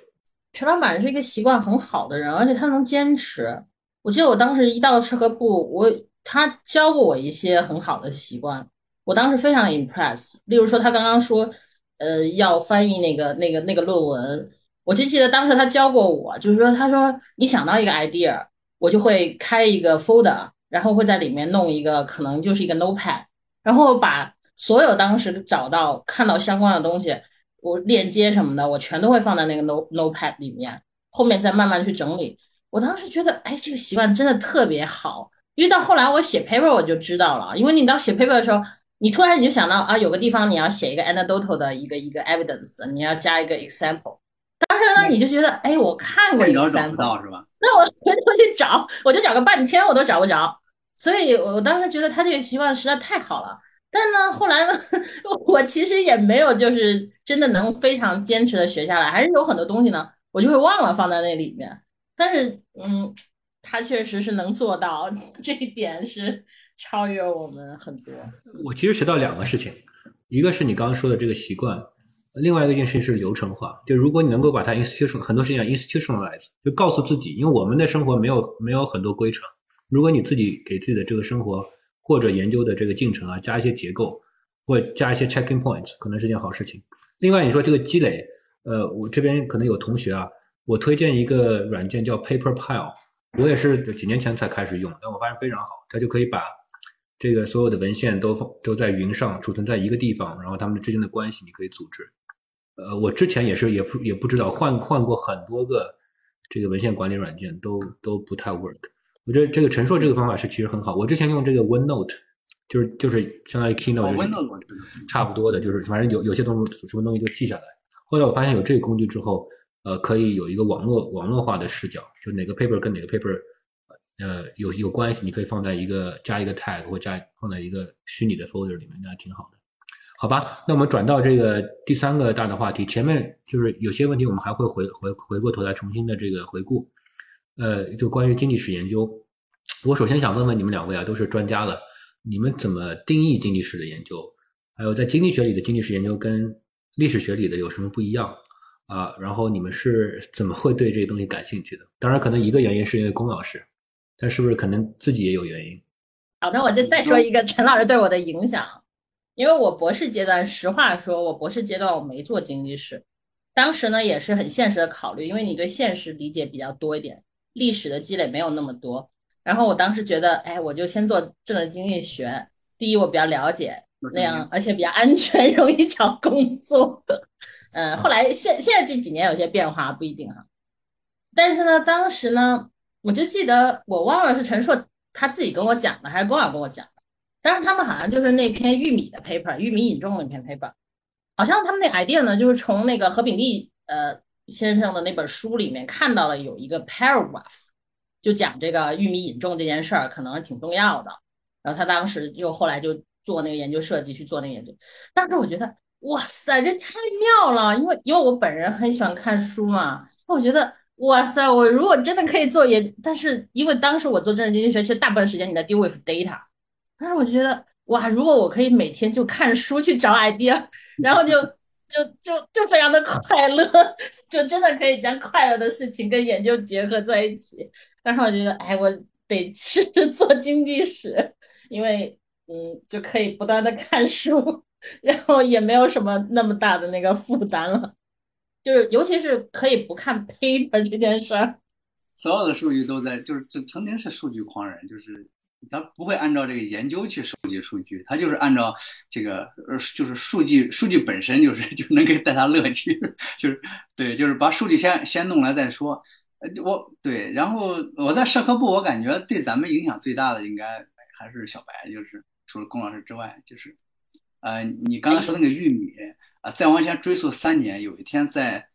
C: 陈老板是一个习惯很好的人，而且他能坚持。我记得我当时一到吃喝部，我他教过我一些很好的习惯，我当时非常 impress。例如说，他刚刚说，呃，要翻译那个那个那个论文，我就记得当时他教过我，就是说，他说你想到一个 idea。我就会开一个 folder，然后会在里面弄一个，可能就是一个 notepad，然后把所有当时找到看到相关的东西，我链接什么的，我全都会放在那个 note notepad 里面，后面再慢慢去整理。我当时觉得，哎，这个习惯真的特别好，因为到后来我写 paper 我就知道了，因为你到写 paper 的时候，你突然你就想到啊，有个地方你要写一个 anecdotal 的一个一个 evidence，你要加一个 example。你就觉得，哎，我看过一个 sample，
B: 是吧？
C: 那我回头去找，我就找个半天，我都找不着。所以我当时觉得他这个习惯实在太好了。但呢，后来呢，我其实也没有就是真的能非常坚持的学下来，还是有很多东西呢，我就会忘了放在那里面。但是，嗯，他确实是能做到，这一点是超越我们很多。
A: 我其实学到两个事情，一个是你刚刚说的这个习惯，另外一件事情是流程化。就如果你能够把它 institution 很多事情 institutionalize，就告诉自己，因为我们的生活没有没有很多规程，如果你自己给自己的这个生活。或者研究的这个进程啊，加一些结构，或加一些 checking points，可能是件好事情。另外，你说这个积累，呃，我这边可能有同学啊，我推荐一个软件叫 Paper Pile，我也是几年前才开始用，但我发现非常好，它就可以把这个所有的文献都都在云上储存在一个地方，然后它们之间的关系你可以组织。呃，我之前也是也不也不知道换换过很多个这个文献管理软件，都都不太 work。我觉得这个陈硕这个方法是其实很好。我之前用这个 OneNote，就是就是相当于 Keynote，差不多的，就是反正有有些东西什么东西就记下来。后来我发现有这个工具之后，呃，可以有一个网络网络化的视角，就哪个 paper 跟哪个 paper，呃，有有关系，你可以放在一个加一个 tag 或加放在一个虚拟的 folder 里面，那还挺好的。好吧，那我们转到这个第三个大的话题，前面就是有些问题我们还会回回回过头来重新的这个回顾。呃，就关于经济史研究，我首先想问问你们两位啊，都是专家了，你们怎么定义经济史的研究？还有在经济学里的经济史研究跟历史学里的有什么不一样啊？然后你们是怎么会对这个东西感兴趣的？当然，可能一个原因是因为龚老师，但是不是可能自己也有原因？
C: 好的，我就再说一个陈老师对我的影响，因为我博士阶段，实话说，我博士阶段我没做经济史，当时呢也是很现实的考虑，因为你对现实理解比较多一点。历史的积累没有那么多，然后我当时觉得，哎，我就先做政治经济学。第一，我比较了解那样，而且比较安全，容易找工作。嗯，后来现现在这几年有些变化，不一定哈。但是呢，当时呢，我就记得，我忘了是陈硕他自己跟我讲的，还是龚老跟我讲的。但是他们好像就是那篇玉米的 paper，玉米引种那篇 paper，好像他们那 idea 呢，就是从那个何炳棣呃。先生的那本书里面看到了有一个 paragraph，就讲这个玉米引种这件事儿可能是挺重要的。然后他当时就后来就做那个研究设计去做那个研究。当时我觉得哇塞，这太妙了，因为因为我本人很喜欢看书嘛，我觉得哇塞，我如果真的可以做研，但是因为当时我做政治经济学，其实大部分时间你在 deal with data，但是我觉得哇，如果我可以每天就看书去找 idea，然后就。就就就非常的快乐，就真的可以将快乐的事情跟研究结合在一起。但是我觉得，哎，我得试着 做经济史，因为嗯，就可以不断的看书，然后也没有什么那么大的那个负担了。就是尤其是可以不看 paper 这件事儿，
B: 所有的数据都在，就是就曾经是数据狂人，就是。他不会按照这个研究去收集数据，他就是按照这个呃，就是数据数据本身就是 就能给带他乐趣，就是对，就是把数据先先弄来再说。呃，我对，然后我在社科部，我感觉对咱们影响最大的应该还是小白，就是除了龚老师之外，就是呃，你刚才说那个玉米啊，再往前追溯三年，有一天在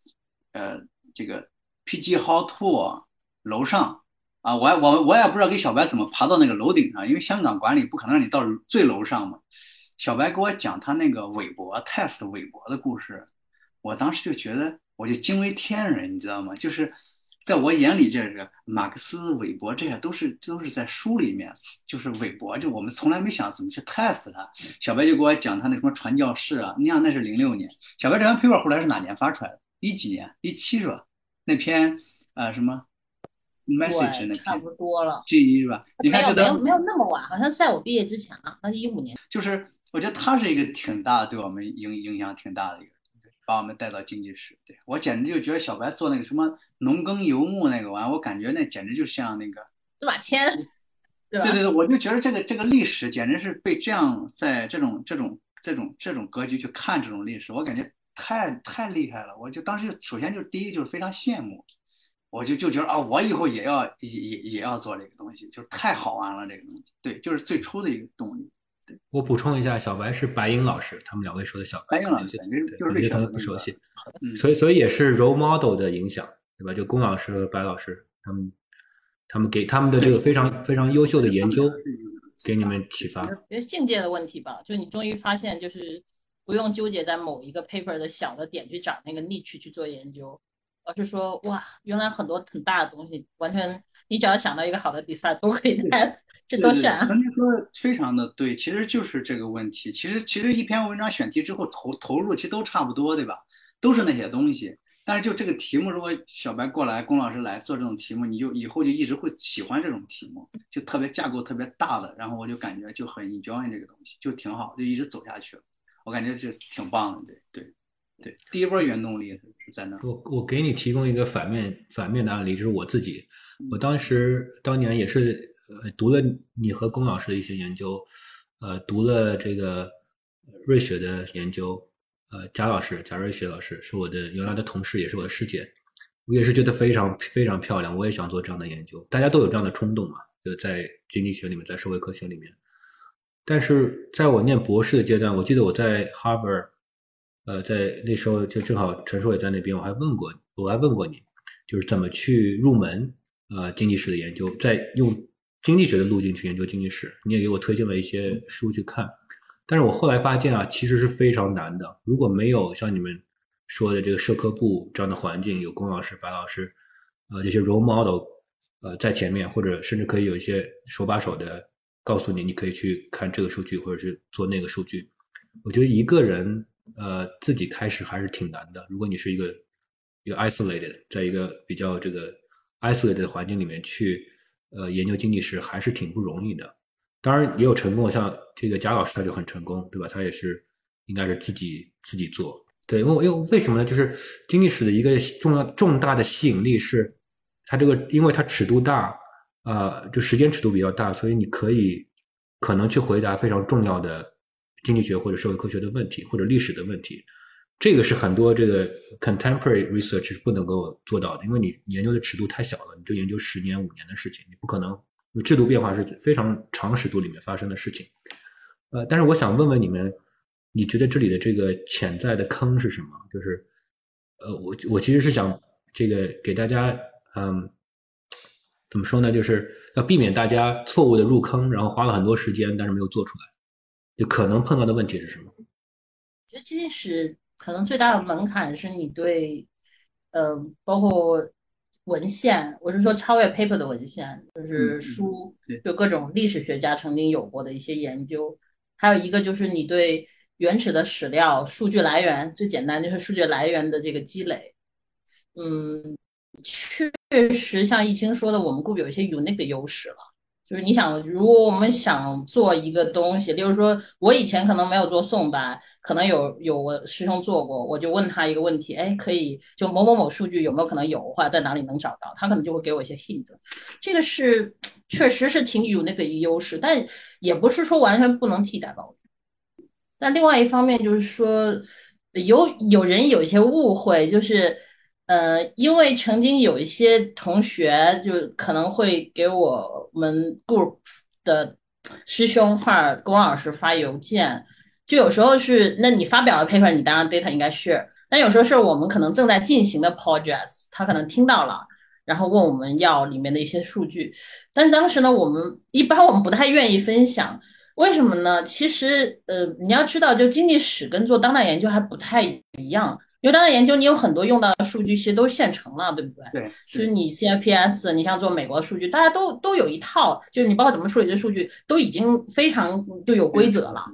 B: 呃这个 PG Hall Two 楼上。啊，我我我也不知道给小白怎么爬到那个楼顶上，因为香港管理不可能让你到最楼上嘛。小白给我讲他那个韦伯 test 韦伯的故事，我当时就觉得我就惊为天人，你知道吗？就是在我眼里，这个马克思、韦伯这些都是都是在书里面，就是韦伯，就我们从来没想怎么去 test 他。小白就给我讲他那什么传教士啊，你想那是零六年，小白这篇 paper 后来是哪年发出来的？一几年？一七是吧？那篇呃什么？message 那
C: 差不多了
B: ，G 一是吧？你看这
C: 没有没有那么晚，好像是在我毕业之前啊，那是一五年。
B: 就是我觉得他是一个挺大的，对我们影影响挺大的一个，把我们带到经济史。对我简直就觉得小白做那个什么农耕游牧那个玩意儿，我感觉那简直就像那个
C: 司马迁，对吧？
B: 对对对，我就觉得这个这个历史简直是被这样在这种这种这种这种格局去看这种历史，我感觉太太厉害了。我就当时就首先就第一就是非常羡慕。我就就觉得啊，我以后也要也也也要做这个东西，就是太好玩了这个东西。对，就是最初的一个动力。对，
A: 我补充一下，小白是白英老师，他们两位说的小
B: 白英老师，
A: 有些同学不熟悉，所以所以也是 role model 的影响，对吧？就龚老师和白老师他们，他们给他们的这个非常非常优秀的研究，给你们启发？
C: 觉得境界的问题吧，就你终于发现，就是不用纠结在某一个 paper 的小的点去找那个 niche 去做研究，而是说哇，原来很多很大的东西，完全你只要想到一个好的 design 都可以带，这多选啊！
B: 曾经说的非常的对，其实就是这个问题。其实其实一篇文章选题之后投投入其实都差不多，对吧？都是那些东西。但是就这个题目，如果小白过来，龚老师来做这种题目，你就以后就一直会喜欢这种题目，就特别架构特别大的，然后我就感觉就很 enjoy 这个东西，就挺好，就一直走下去了。我感觉这挺棒的，对对对。第一波原动力是在那。
A: 我我给你提供一个反面反面的案例，就是我自己，我当时当年也是呃读了你和龚老师的一些研究，呃读了这个瑞雪的研究。呃，贾老师，贾瑞雪老师是我的原来的同事，也是我的师姐。我也是觉得非常非常漂亮，我也想做这样的研究。大家都有这样的冲动嘛，就在经济学里面，在社会科学里面。但是在我念博士的阶段，我记得我在 Harvard，呃，在那时候就正好陈硕也在那边，我还问过，我还问过你，就是怎么去入门呃经济史的研究，在用经济学的路径去研究经济史。你也给我推荐了一些书去看。但是我后来发现啊，其实是非常难的。如果没有像你们说的这个社科部这样的环境，有龚老师、白老师，呃，这些 role model，呃，在前面，或者甚至可以有一些手把手的告诉你，你可以去看这个数据，或者是做那个数据。我觉得一个人，呃，自己开始还是挺难的。如果你是一个一个 isolated，在一个比较这个 isolated 的环境里面去，呃，研究经济史还是挺不容易的。当然也有成功，像这个贾老师他就很成功，对吧？他也是应该是自己自己做。对，因为因为为什么呢？就是经济史的一个重要重大的吸引力是，它这个因为它尺度大，啊，就时间尺度比较大，所以你可以可能去回答非常重要的经济学或者社会科学的问题或者历史的问题。这个是很多这个 contemporary research 是不能够做到的，因为你研究的尺度太小了，你就研究十年五年的事情，你不可能。制度变化是非常长尺度里面发生的事情，呃，但是我想问问你们，你觉得这里的这个潜在的坑是什么？就是，呃，我我其实是想这个给大家，嗯，怎么说呢？就是要避免大家错误的入坑，然后花了很多时间，但是没有做出来，就可能碰到的问题是什么？
C: 我觉得这件事可能最大的门槛是你对，呃，包括。文献，我是说超越 paper 的文献，就是书，就各种历史学家曾经有过的一些研究。还有一个就是你对原始的史料、数据来源，最简单就是数据来源的这个积累。嗯，确实像易清说的，我们固有一些 unique 的优势了。就是你想，如果我们想做一个东西，例如说，我以前可能没有做宋代，可能有有我师兄做过，我就问他一个问题，哎，可以就某某某数据有没有可能有，或者在哪里能找到？他可能就会给我一些 hint。这个是确实是挺有那个优势，但也不是说完全不能替代吧。但另外一方面就是说，有有人有一些误会，就是。呃，因为曾经有一些同学就可能会给我们 group 的师兄或者龚老师发邮件，就有时候是，那你发表了 paper，你当然 data 应该 share，但有时候是我们可能正在进行的 projects，他可能听到了，然后问我们要里面的一些数据，但是当时呢，我们一般我们不太愿意分享，为什么呢？其实，呃，你要知道，就经济史跟做当代研究还不太一样。因为当代研究，你有很多用到的数据其实都现成了，对不对？
B: 对，
C: 就是你 CFPS，你像做美国的数据，大家都都有一套，就是你包括怎么处理这数据，都已经非常就有规则了。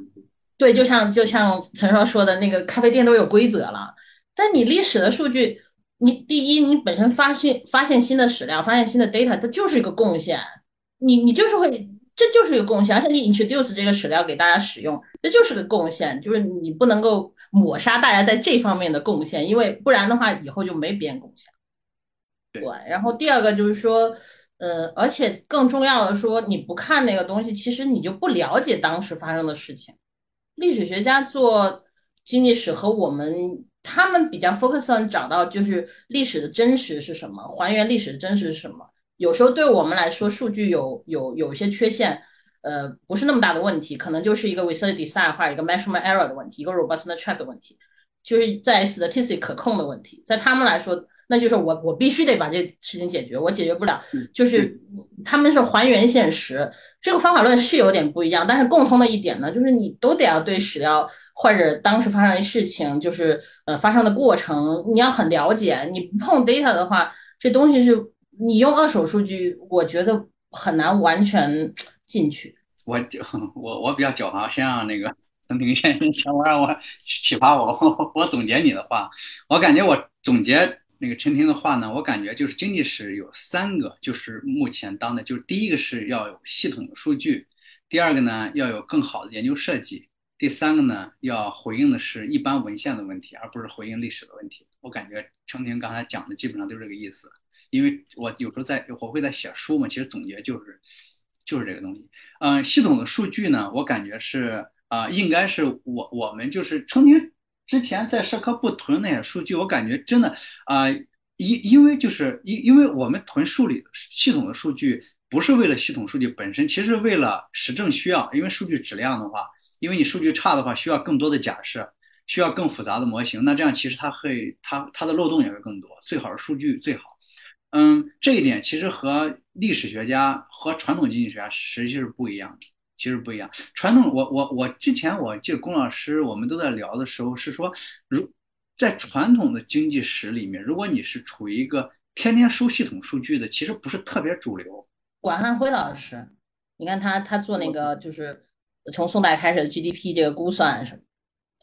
C: 对，就像就像陈硕说的那个咖啡店都有规则了。但你历史的数据，你第一，你本身发现发现新的史料，发现新的 data，它就是一个贡献。你你就是会，这就是一个贡献，而且你 introduce 这个史料给大家使用，这就是个贡献，就是你不能够。抹杀大家在这方面的贡献，因为不然的话，以后就没别人贡献。对，然后第二个就是说，呃，而且更重要的说，你不看那个东西，其实你就不了解当时发生的事情。历史学家做经济史和我们，他们比较 focus on 找到就是历史的真实是什么，还原历史的真实是什么。有时候对我们来说，数据有有有些缺陷。呃，不是那么大的问题，可能就是一个 research design 或者一个 measurement error 的问题，一个 robustness check 的问题，就是在 statistic 可控的问题，在他们来说，那就是我我必须得把这事情解决，我解决不了，
B: 嗯
C: 就是他们是还原现实，这个方法论是有点不一样，但是共通的一点呢，就是你都得要对史料或者当时发生的事情，就是呃发生的过程，你要很了解。你不碰 data 的话，这东西是你用二手数据，我觉得很难完全进去。
B: 我 我我比较狡猾，先让那个陈婷先先让我启发我，我总结你的话，我感觉我总结那个陈婷的话呢，我感觉就是经济史有三个，就是目前当的，就是第一个是要有系统的数据，第二个呢要有更好的研究设计，第三个呢要回应的是一般文献的问题，而不是回应历史的问题。我感觉陈婷刚才讲的基本上都是这个意思，因为我有时候在我会在写书嘛，其实总结就是就是这个东西。嗯，系统的数据呢，我感觉是啊、呃应该是我我们就是曾经之前在社科部囤那些数据，我感觉真的啊、因因为就是因因为我们囤数理系统的数据，不是为了系统数据本身，其实为了实证需要。因为数据质量的话，因为你数据差的话，需要更多的假设，需要更复杂的模型，那这样其实它会它它的漏洞也会更多，最好是数据最好。嗯，这一点其实和历史学家和传统经济学家实际是不一样的，其实不一样。传统，我我我之前我记得龚老师我们都在聊的时候是说，如在传统的经济史里面，如果你是处于一个天天收系统数据的，其实不是特别主流。
C: 管汉辉老师，你看他他做那个就是从宋代开始的 GDP 这个估算什么，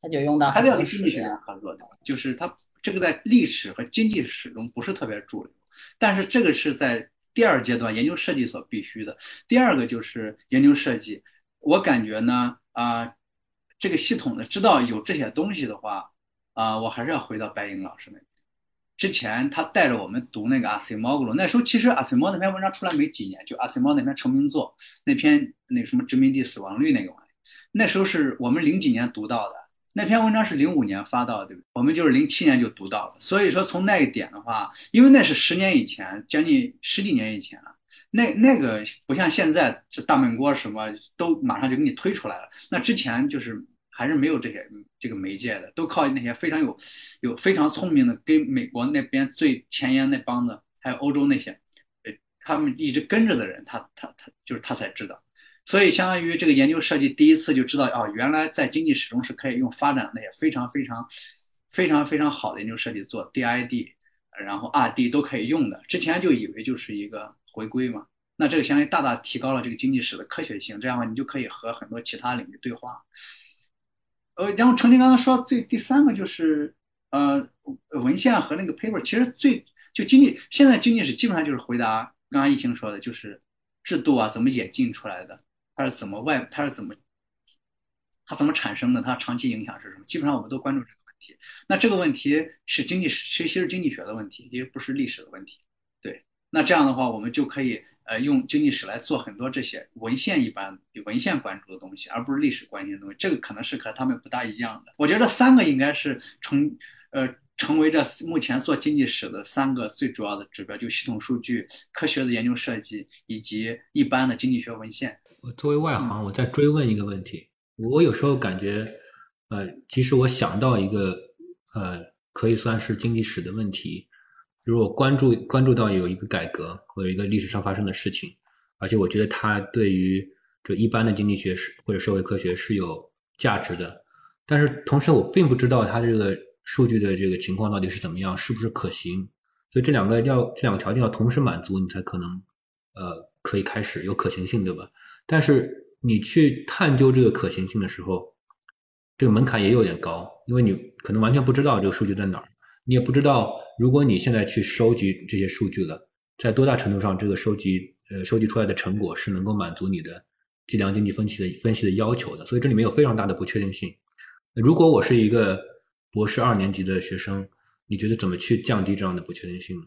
C: 他就用到
B: 他这要跟经济学家。合作的，就是他这个在历史和经济史中不是特别主流，但是这个是在第二阶段研究设计所必须的。第二个就是研究设计，我感觉呢，啊、这个系统的知道有这些东西的话，啊、我还是要回到白银老师那边。之前他带着我们读那个阿西莫格鲁，那时候其实阿西莫那篇文章出来没几年，就阿西莫那篇成名作，那篇那什么殖民地死亡率那个玩意，那时候是我们零几年读到的，那篇文章是零五年发到的，对？我们就是零七年就读到了，所以说从那一点的话，因为那是十年以前，将近十几年以前了，那那个不像现在这大闷锅什么都马上就给你推出来了，那之前就是还是没有这些这个媒介的，都靠那些非常有有非常聪明的，跟美国那边最前沿那帮子，还有欧洲那些，呃，他们一直跟着的人，他他他就是他才知道。所以相当于这个研究设计第一次就知道哦，原来在经济史中是可以用发展那些非常非常非常非常好的研究设计做 DID，然后 RD 都可以用的。之前就以为就是一个回归嘛，那这个相当于大大提高了这个经济史的科学性，这样的话你就可以和很多其他领域对话。呃，然后程婷刚刚说最第三个就是呃文献和那个 paper，其实最就经济现在经济史基本上就是回答刚刚疫情说的，就是制度啊怎么演进出来的，它是怎么外它是怎么它怎么产生的，它长期影响是什么，基本上我们都关注这个问题。那这个问题是经济史，其实是经济学的问题，其实不是历史的问题。对，那这样的话，我们就可以呃用经济史来做很多这些文献一般文献关注的东西，而不是历史关心的东西。这个可能是和他们不大一样的。我觉得三个应该是成呃成为这目前做经济史的三个最主要的指标，就系统数据、科学的研究设计以及一般的经济学文献。
A: 我作为外行，我再追问一个问题。我有时候感觉，呃，即使我想到一个，呃，可以算是经济史的问题，如果关注关注到有一个改革或者一个历史上发生的事情，而且我觉得它对于这一般的经济学是或者社会科学是有价值的，但是同时我并不知道它这个数据的这个情况到底是怎么样，是不是可行，所以这两个要这两个条件要同时满足，你才可能，呃，可以开始有可行性，对吧？但是你去探究这个可行性的时候，这个门槛也有点高，因为你可能完全不知道这个数据在哪儿，你也不知道如果你现在去收集这些数据了，在多大程度上这个收集呃收集出来的成果是能够满足你的计量经济分析的分析的要求的，所以这里面有非常大的不确定性。如果我是一个博士二年级的学生，你觉得怎么去降低这样的不确定性呢？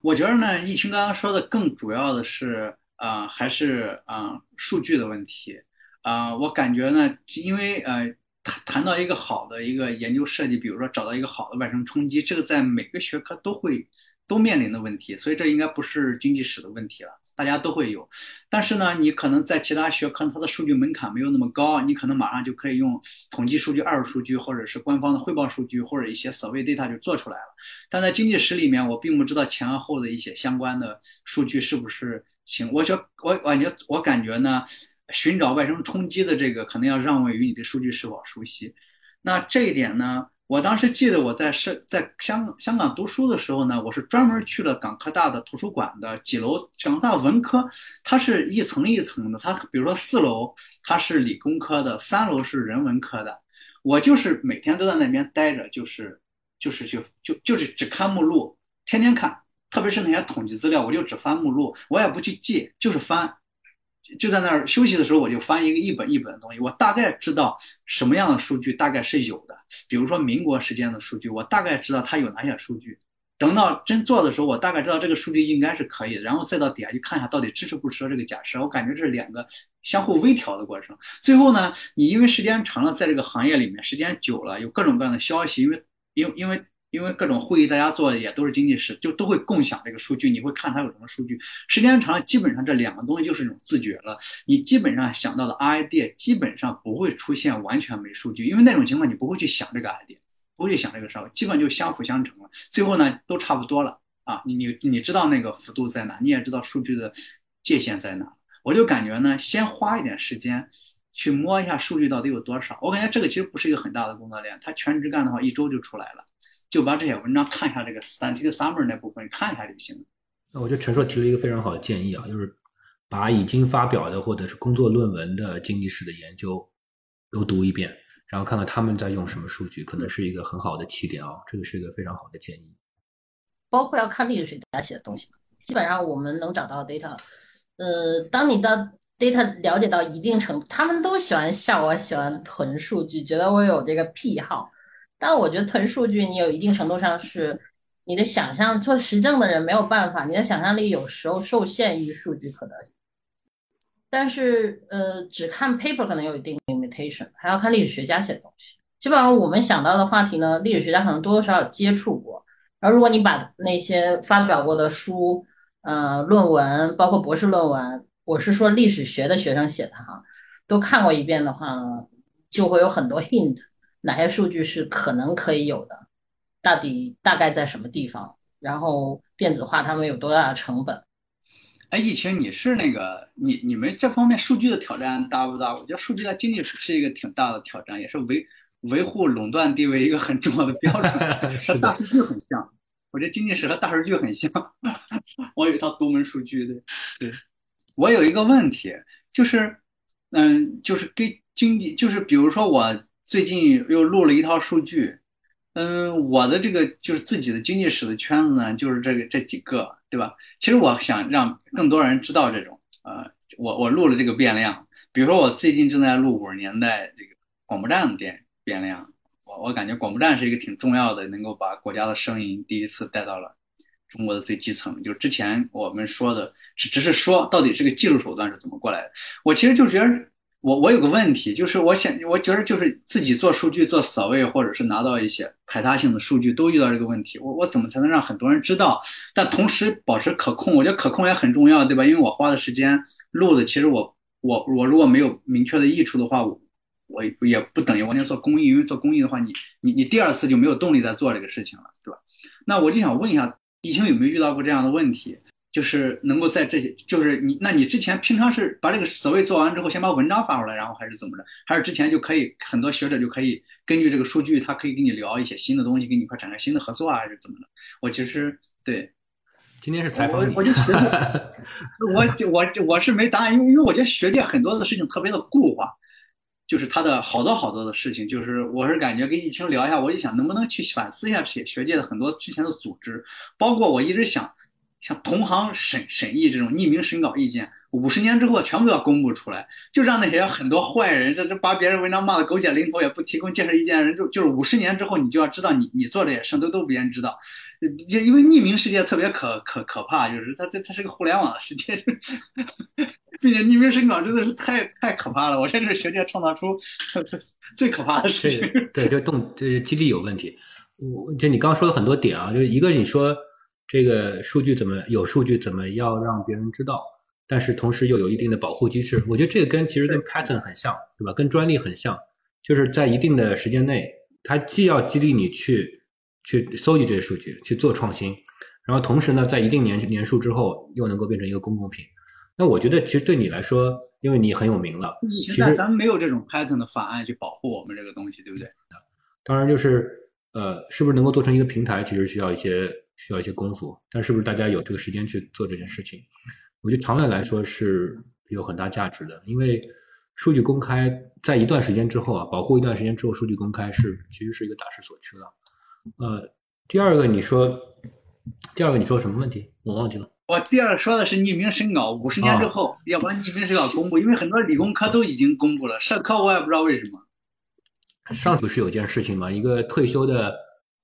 B: 我觉得呢，疫情刚刚说的更主要的是，啊、还是啊、数据的问题。啊、我感觉呢，因为呃谈谈到一个好的一个研究设计，比如说找到一个好的外生冲击，这个在每个学科都会都面临的问题，所以这应该不是经济史的问题了。大家都会有。但是呢，你可能在其他学科，它的数据门槛没有那么高，你可能马上就可以用统计数据、二手数据，或者是官方的汇报数据，或者一些 survey data 就做出来了。但在经济史里面，我并不知道前和后的一些相关的数据是不是行。我觉我我感觉我感觉呢，寻找外生冲击的这个可能要让位于你对数据是否熟悉。那这一点呢？我当时记得我在是在香香港读书的时候呢，我是专门去了港科大的图书馆的几楼，港大文科，它是一层一层的，它比如说四楼它是理工科的，三楼是人文科的，我就是每天都在那边待着，就是就是就就就是只看目录，天天看，特别是那些统计资料，我就只翻目录，我也不去记，就是翻。就在那儿休息的时候，我就翻一个一本一本的东西，我大概知道什么样的数据大概是有的。比如说民国时间的数据，我大概知道它有哪些数据。等到真做的时候，我大概知道这个数据应该是可以，然后再到底下去看一下到底支持不支持这个假设。我感觉这是两个相互微调的过程。最后呢，你因为时间长了，在这个行业里面时间久了，有各种各样的消息，因为因为因为。因为各种会议，大家做的也都是经济师，就都会共享这个数据。你会看它有什么数据，时间长了，基本上这两个东西就是一种自觉了。你基本上想到的 idea，基本上不会出现完全没数据，因为那种情况你不会去想这个 idea，不会去想这个事儿，基本就相辅相成了。最后呢，都差不多了啊，你你你知道那个幅度在哪，你也知道数据的界限在哪。我就感觉呢，先花一点时间去摸一下数据到底有多少。我感觉这个其实不是一个很大的工作量，他全职干的话，一周就出来了。就把这些文章看一下，这个 scientific summary 那部分看一下就行了。
A: 那我觉得陈硕提了一个非常好的建议啊，就是把已经发表的或者是工作论文的经济史的研究都读一遍，然后看看他们在用什么数据，可能是一个很好的起点啊。这个是一个非常好的建议。
C: 包括要看历史学家写的东西，基本上我们能找到 data。呃，当你的 data 了解到一定程度，他们都喜欢笑我喜欢囤数据，觉得我有这个癖好。但我觉得囤数据，你有一定程度上是你的想象，做实证的人没有办法，你的想象力有时候受限于数据可能性。但是，呃，只看 paper 可能有一定 limitation，还要看历史学家写的东西。基本上我们想到的话题呢，历史学家可能多多少少接触过。而如果你把那些发表过的书、呃论文，包括博士论文，我是说历史学的学生写的哈，都看过一遍的话呢，就会有很多 hint。哪些数据是可能可以有的？到底大概在什么地方？然后电子化他们有多大的成本？
B: 哎，疫情，你是那个你你们这方面数据的挑战大不大？我觉得数据在经济是一个挺大的挑战，也是维维护垄断地位一个很重要的标准。和大数据很像，我觉得经济史和大数据很像。我有一套独门数据的。对，我有一个问题，就是，嗯，就是跟经济，就是比如说我。最近又录了一套数据，嗯，我的这个就是自己的经济史的圈子呢，就是这个这几个，对吧？其实我想让更多人知道这种，呃，我我录了这个变量，比如说我最近正在录五十年代这个广播站的变变量，我我感觉广播站是一个挺重要的，能够把国家的声音第一次带到了中国的最基层。就之前我们说的只只是说到底这个技术手段是怎么过来的，我其实就觉得。我我有个问题，就是我想，我觉得就是自己做数据做扫位，或者是拿到一些排他性的数据，都遇到这个问题。我我怎么才能让很多人知道，但同时保持可控？我觉得可控也很重要，对吧？因为我花的时间录的，其实我我我如果没有明确的益处的话，我我也不等于完全做公益，因为做公益的话，你你你第二次就没有动力再做这个事情了，对吧？那我就想问一下，疫情有没有遇到过这样的问题？就是能够在这些，就是你，那你之前平常是把这个所谓做完之后，先把文章发出来，然后还是怎么着？还是之前就可以很多学者就可以根据这个数据，他可以跟你聊一些新的东西，跟你一块展开新的合作啊，还是怎么的？我其实对，
A: 今天是采访你，
B: 我就觉得，我我我是没答案，因为因为我觉得学界很多的事情特别的固化，就是他的好多好多的事情，就是我是感觉跟疫情聊一下，我就想能不能去反思一下这些学界的很多之前的组织，包括我一直想。像同行审审议这种匿名审稿意见，五十年之后全部要公布出来，就让那些很多坏人，这这把别人文章骂的狗血淋头，也不提供建设意见的人，就就是五十年之后，你就要知道你你做这些事都都别人知道，就因为匿名世界特别可可可怕，就是它它它是个互联网的世界，并且匿名审稿真的是太太可怕了，我这是学界创造出 最可怕的事情。
A: 对，这动这激励有问题。我就你刚说的很多点啊，就是一个你说。这个数据怎么有数据怎么要让别人知道？但是同时又有一定的保护机制。我觉得这个跟其实跟 patent 很像，对吧？跟专利很像，就是在一定的时间内，它既要激励你去去搜集这些数据，去做创新，然后同时呢，在一定年年数之后，又能够变成一个公共品。那我觉得其实对你来说，因为你很有名了，其实
B: 现在咱们没有这种 patent 的法案去保护我们这个东西，对不对？
A: 当然就是呃，是不是能够做成一个平台，其实需要一些需要一些功夫，但是不是大家有这个时间去做这件事情？我觉得长远来说是有很大价值的，因为数据公开在一段时间之后啊，保护一段时间之后，数据公开是其实是一个大势所趋了。呃，第二个你说，第二个你说什么问题？我忘记了。
B: 我第二说的是匿名审稿，五十年之后要把匿名审稿公布，因为很多理工科都已经公布了，社科我也不知道为什么。
A: 上次不是有件事情吗？一个退休的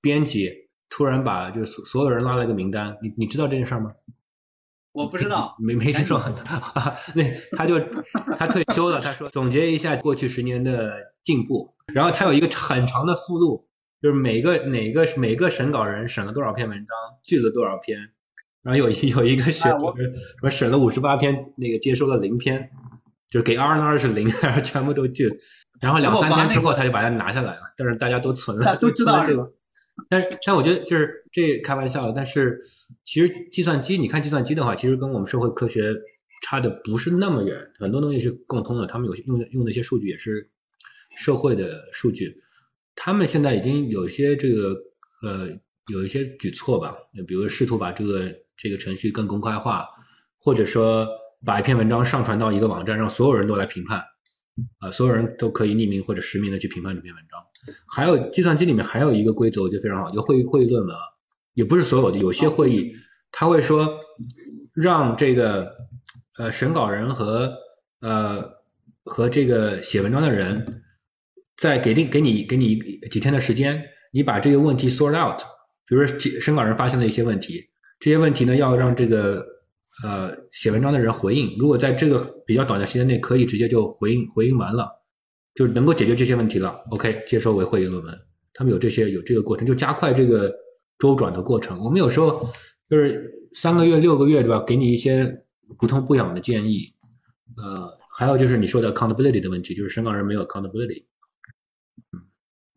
A: 编辑突然把就是所所有人拉了一个名单，你你知道这件事儿吗？
B: 我不知道，
A: 没没听说。那他就他退休了，他说总结一下过去十年的进步，然后他有一个很长的附录，就是每个哪个每个审稿人审了多少篇文章，拒了多少篇，然后有有一个学
B: 啊我
A: 说审了五十八篇，那个接收了零篇，就是给 R N R 是零，然 后全部都拒。然后两三天之后他就把它拿下来了，但是大家都存了，
B: 都知道
A: 这个。但是，但我觉得就是这开玩笑的，但是其实计算机，你看计算机的话，其实跟我们社会科学差的不是那么远，很多东西是共通的。他们有用用的一些数据也是社会的数据，他们现在已经有一些这个呃有一些举措吧，比如试图把这个这个程序更公开化，或者说把一篇文章上传到一个网站，让所有人都来评判。啊，所有人都可以匿名或者实名的去评判这篇文章。还有计算机里面还有一个规则，我觉得非常好，就会议会议论文啊，也不是所有的，有些会议他会说让这个呃审稿人和呃和这个写文章的人，在给定给你给你几天的时间，你把这个问题 sort out，比如说审稿人发现的一些问题，这些问题呢要让这个。呃，写文章的人回应，如果在这个比较短的时间内可以直接就回应回应完了，就是能够解决这些问题了。OK，接收为会议论文，他们有这些有这个过程，就加快这个周转的过程。我们有时候就是三个月、六个月，对吧？给你一些不痛不痒的建议。呃，还有就是你说的 accountability 的问题，就是审稿人没有 accountability。嗯，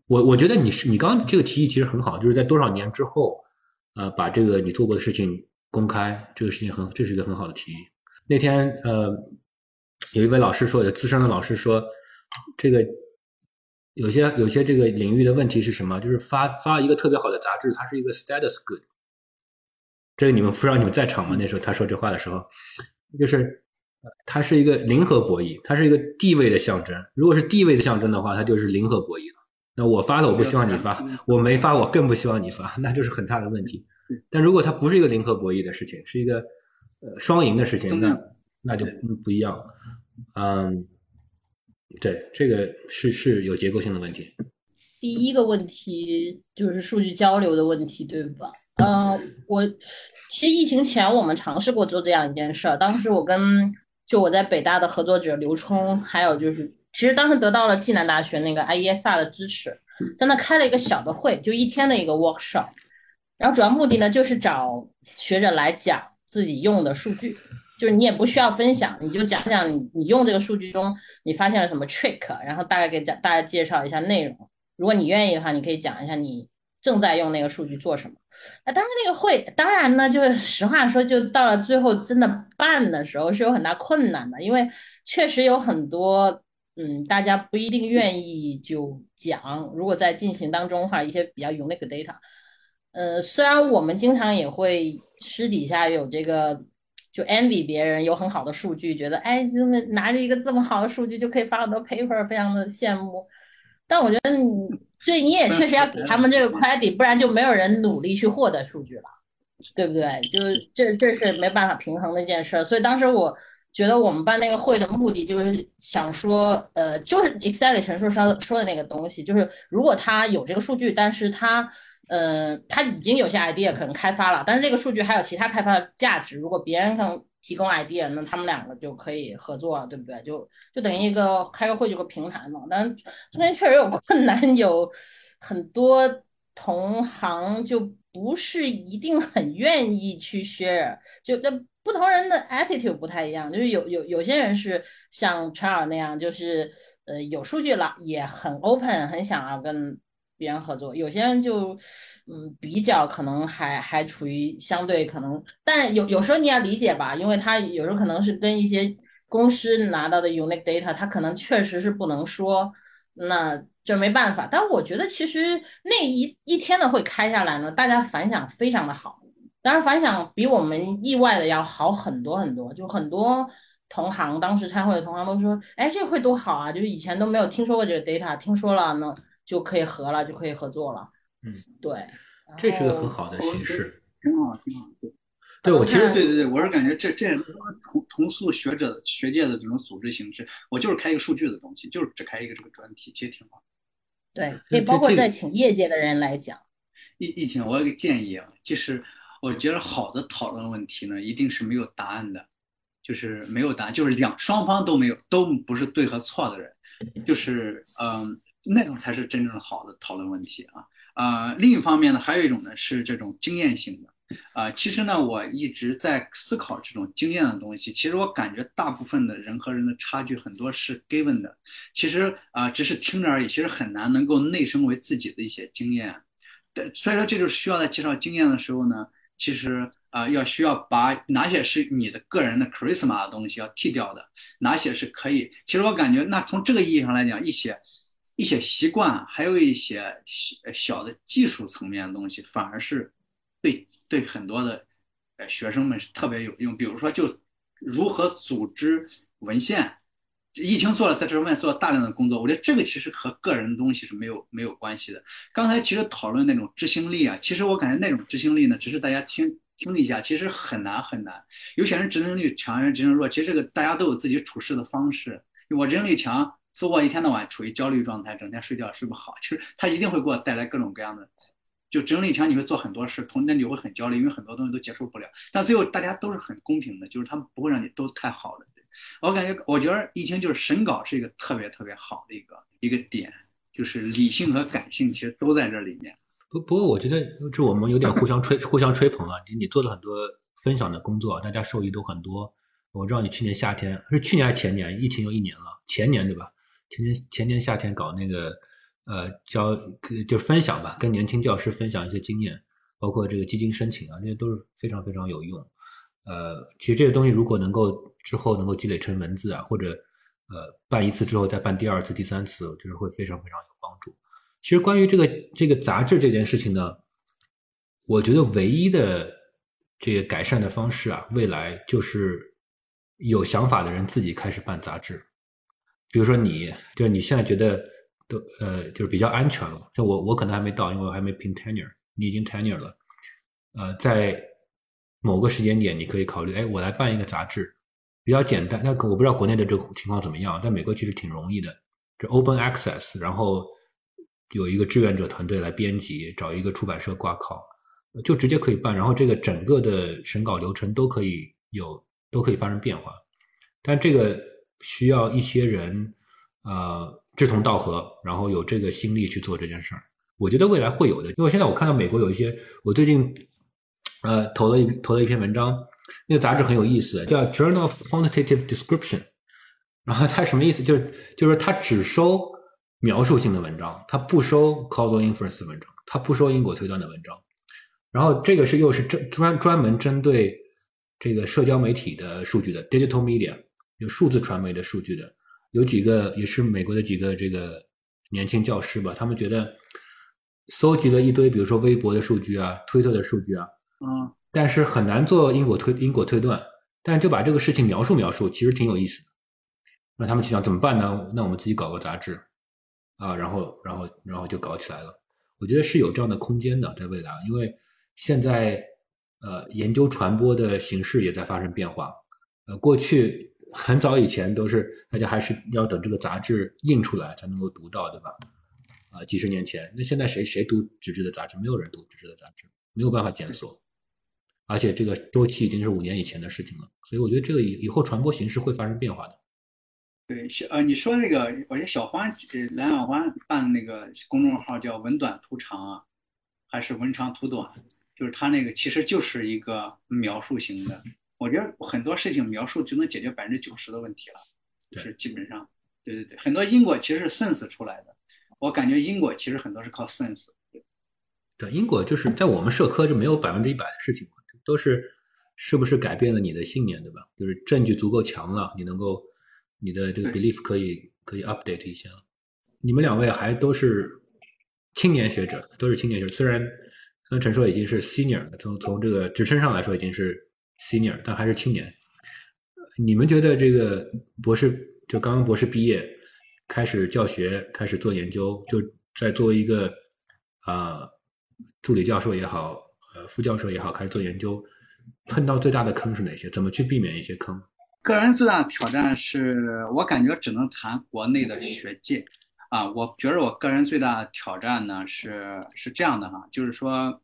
A: 我我觉得你是你刚刚这个提议其实很好，就是在多少年之后，呃，把这个你做过的事情。公开这个事情很，这是一个很好的提议。那天呃，有一位老师说，有资深的老师说，这个有些有些这个领域的问题是什么？就是发发一个特别好的杂志，它是一个 status good。这个你们不知道你们在场吗？那时候他说这话的时候，就是它是一个零和博弈，它是一个地位的象征。如果是地位的象征的话，它就是零和博弈了。那我发了，我不希望你发；我没发，我更不希望你发，那就是很大的问题。但如果它不是一个零和博弈的事情，是一个呃双赢的事情，那那就不一样。嗯，对，这个是是有结构性的问题。
C: 第一个问题就是数据交流的问题，对吧？嗯，我其实疫情前我们尝试过做这样一件事儿，当时我跟就我在北大的合作者刘冲，还有就是其实当时得到了暨南大学那个 IESR 的支持，在那开了一个小的会，就一天的一个 workshop。然后主要目的呢，就是找学者来讲自己用的数据，就是你也不需要分享，你就讲讲你用这个数据中你发现了什么 trick，然后大概给讲大家介绍一下内容。如果你愿意的话，你可以讲一下你正在用那个数据做什么。啊，当然那个会，当然呢，就是实话说，就到了最后真的办的时候是有很大困难的，因为确实有很多嗯，大家不一定愿意就讲。如果在进行当中的话，一些比较 unique data。呃，虽然我们经常也会私底下有这个，就 envy 别人有很好的数据，觉得哎，这么拿着一个这么好的数据就可以发很多 paper，非常的羡慕。但我觉得你，这你也确实要给他们这个 credit，不然就没有人努力去获得数据了，对不对？就是这这是没办法平衡的一件事。所以当时我觉得我们办那个会的目的就是想说，呃，就是 Excel 陈述说说的那个东西，就是如果他有这个数据，但是他呃，他已经有些 idea 可能开发了，但是这个数据还有其他开发的价值。如果别人能提供 idea，那他们两个就可以合作了，对不对？就就等于一个开个会，就个平台嘛。但中间确实有困难，有很多同行就不是一定很愿意去 share，就那不同人的 attitude 不太一样，就是有有有些人是像查尔那样，就是呃有数据了也很 open，很想要跟别人合作。有些人就嗯比较可能还还处于相对可能，但有有时候你要理解吧，因为他有时候可能是跟一些公司拿到的 unique data，他可能确实是不能说，那这没办法。但我觉得其实那一一天的会开下来呢，大家反响非常的好。当然，反响比我们意外的要好很多很多。就很多同行当时参会的同行都说：“哎，这会多好啊！就是以前都没有听说过这个 data，听说了呢就可以合了，就可以合作了。”
A: 嗯，
C: 对，
A: 这是个很好的形式，
B: 挺好，挺好。对，
A: 对我其实
B: 对对对，我是感觉这这重重塑学者学界的这种组织形式。我就是开一个数据的东西，就是只开一个这个专题，其实挺好。
C: 对，可以包括在请业界的人来讲。
B: 疫疫情，我有个建议啊，就是。我觉得好的讨论问题呢，一定是没有答案的，就是没有答案，就是两双方都没有，都不是对和错的人，就是嗯，那种才是真正的好的讨论问题啊啊。另一方面呢，还有一种呢是这种经验性的啊。其实呢，我一直在思考这种经验的东西。其实我感觉大部分的人和人的差距很多是 given 的，其实啊，只是听着而已，其实很难能够内生为自己的一些经验。对，所以说这就是需要在介绍经验的时候呢。其实啊，要需要把哪些是你的个人的 charisma 的东西要剔掉的，哪些是可以。其实我感觉，那从这个意义上来讲，一些一些习惯，还有一些小小的技术层面的东西，反而是对对很多的呃学生们是特别有用。比如说，就如何组织文献。疫情做了，在这方面做了大量的工作。我觉得这个其实和个人的东西是没有没有关系的。刚才其实讨论那种执行力啊，其实我感觉那种执行力呢，只是大家听听了一下，其实很难很难。有些人执行力强，有人执行弱，其实这个大家都有自己处事的方式。我执行力强，是我一天到晚处于焦虑状态，整天睡觉睡不好，就是他一定会给我带来各种各样的。就执行力强，你会做很多事，同那你会很焦虑，因为很多东西都接受不了。但最后大家都是很公平的，就是他们不会让你都太好的。我感觉，我觉得疫情就是审稿是一个特别特别好的一个一个点，就是理性和感性其实都在这里面。
A: 不不过，我觉得这我们有点互相吹互相吹捧啊。你你做了很多分享的工作，大家受益都很多。我知道你去年夏天是去年还是前年，疫情有一年了，前年对吧？前年前年夏天搞那个呃教就分享吧，跟年轻教师分享一些经验，包括这个基金申请啊，这些都是非常非常有用。呃，其实这些东西如果能够之后能够积累成文字啊，或者呃办一次之后再办第二次、第三次，就是会非常非常有帮助。其实关于这个这个杂志这件事情呢，我觉得唯一的这个改善的方式啊，未来就是有想法的人自己开始办杂志。比如说你，就是你现在觉得都呃就是比较安全了，像我我可能还没到，因为我还没评 tenure，你已经 tenure 了，呃在。某个时间点，你可以考虑，哎，我来办一个杂志，比较简单。那我不知道国内的这个情况怎么样，在美国其实挺容易的，这 open access，然后有一个志愿者团队来编辑，找一个出版社挂靠，就直接可以办。然后这个整个的审稿流程都可以有，都可以发生变化。但这个需要一些人，呃，志同道合，然后有这个心力去做这件事儿。我觉得未来会有的，因为现在我看到美国有一些，我最近。呃，投了一投了一篇文章，那个杂志很有意思，叫《Journal of Quantitative Description 》。然后它什么意思？就是就是它只收描述性的文章，它不收 causal inference 的文章，它不收因果推断的文章。然后这个是又是专专专门针对这个社交媒体的数据的 digital media，有数字传媒的数据的。有几个也是美国的几个这个年轻教师吧，他们觉得搜集了一堆，比如说微博的数据啊、推特的数据啊。
B: 嗯，
A: 但是很难做因果推因果推断，但就把这个事情描述描述，其实挺有意思的。那他们就想怎么办呢？那我们自己搞个杂志啊，然后然后然后就搞起来了。我觉得是有这样的空间的，在未来，因为现在呃研究传播的形式也在发生变化。呃，过去很早以前都是大家还是要等这个杂志印出来才能够读到，对吧？啊，几十年前，那现在谁谁读纸质的杂志？没有人读纸质的杂志，没有办法检索。而且这个周期已经是五年以前的事情了，所以我觉得这个以以后传播形式会发生变化的。
B: 对，小呃，你说这个，我觉得小欢呃蓝小欢办的那个公众号叫“文短图长”啊，还是“文长图短”，就是他那个其实就是一个描述型的我觉得很多事情描述就能解决百分之九十的问题了，就是基本上，对对对，很多因果其实是 sense 出来的。我感觉因果其实很多是靠 sense。
A: 对，因果就是在我们社科就没有百分之一百的事情，都是是不是改变了你的信念，对吧？就是证据足够强了，你能够你的这个 belief 可以可以 update 一下。你们两位还都是青年学者，都是青年学者，虽然虽然陈硕已经是 senior，了从从这个职称上来说已经是 senior，但还是青年。你们觉得这个博士就刚刚博士毕业，开始教学，开始做研究，就在作为一个啊助理教授也好，呃副教授也好，开始做研究，碰到最大的坑是哪些？怎么去避免一些坑？
B: 个人最大的挑战是我感觉只能谈国内的学界。啊，我觉得我个人最大的挑战呢是是这样的哈，就是说，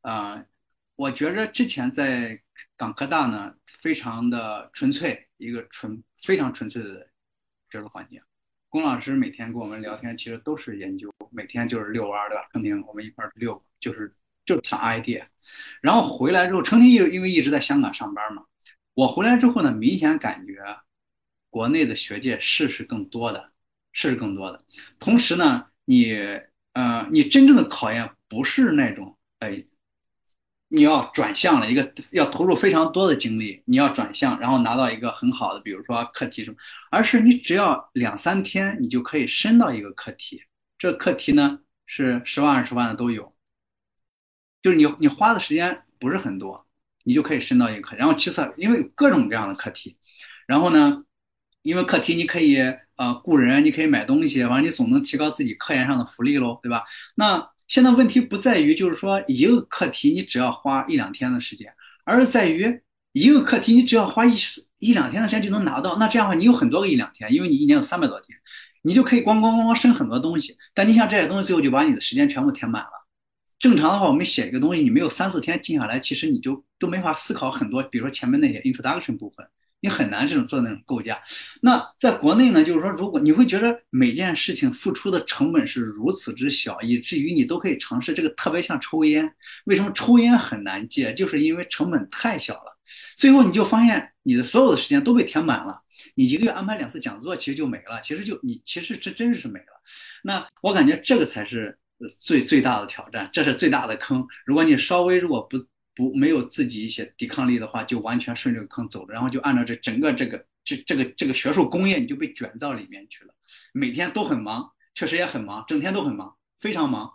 B: 呃，我觉着之前在港科大呢，非常的纯粹，一个纯非常纯粹的学术环境。龚老师每天跟我们聊天，其实都是研究，每天就是遛弯儿，对吧？成天我们一块儿遛，就是就是谈 idea。然后回来之后，成天因因为一直在香港上班嘛，我回来之后呢，明显感觉国内的学界事是更多的。事是更多的，同时呢，你呃，你真正的考验不是那种，哎，你要转向了一个，要投入非常多的精力，你要转向，然后拿到一个很好的，比如说课题什么，而是你只要两三天，你就可以申到一个课题，这课题呢是十万二十万的都有，就是你你花的时间不是很多，你就可以申到一个课，然后其次因为各种各样的课题，然后呢，因为课题你可以。啊，雇人你可以买东西，反正你总能提高自己科研上的福利喽，对吧？那现在问题不在于就是说一个课题你只要花一两天的时间，而是在于一个课题你只要花一一两天的时间就能拿到。那这样的话，你有很多个一两天，因为你一年有三百多天，你就可以咣咣咣咣生很多东西。但你想这些东西最后就把你的时间全部填满了。正常的话，我们写一个东西，你没有三四天静下来，其实你就都没法思考很多，比如说前面那些 introduction 部分。你很难这种做那种构架。那在国内呢，就是说，如果你会觉得每件事情付出的成本是如此之小，以至于你都可以尝试这个，特别像抽烟。为什么抽烟很难戒？就是因为成本太小了。最后你就发现你的所有的时间都被填满了。你一个月安排两次讲座，其实就没了。其实就你其实这真是没了。那我感觉这个才是最最大的挑战，这是最大的坑。如果你稍微如果不。不没有自己一些抵抗力的话，就完全顺这个坑走了，然后就按照这整个这个这这个这个学术工业，你就被卷到里面去了。每天都很忙，确实也很忙，整天都很忙，非常忙，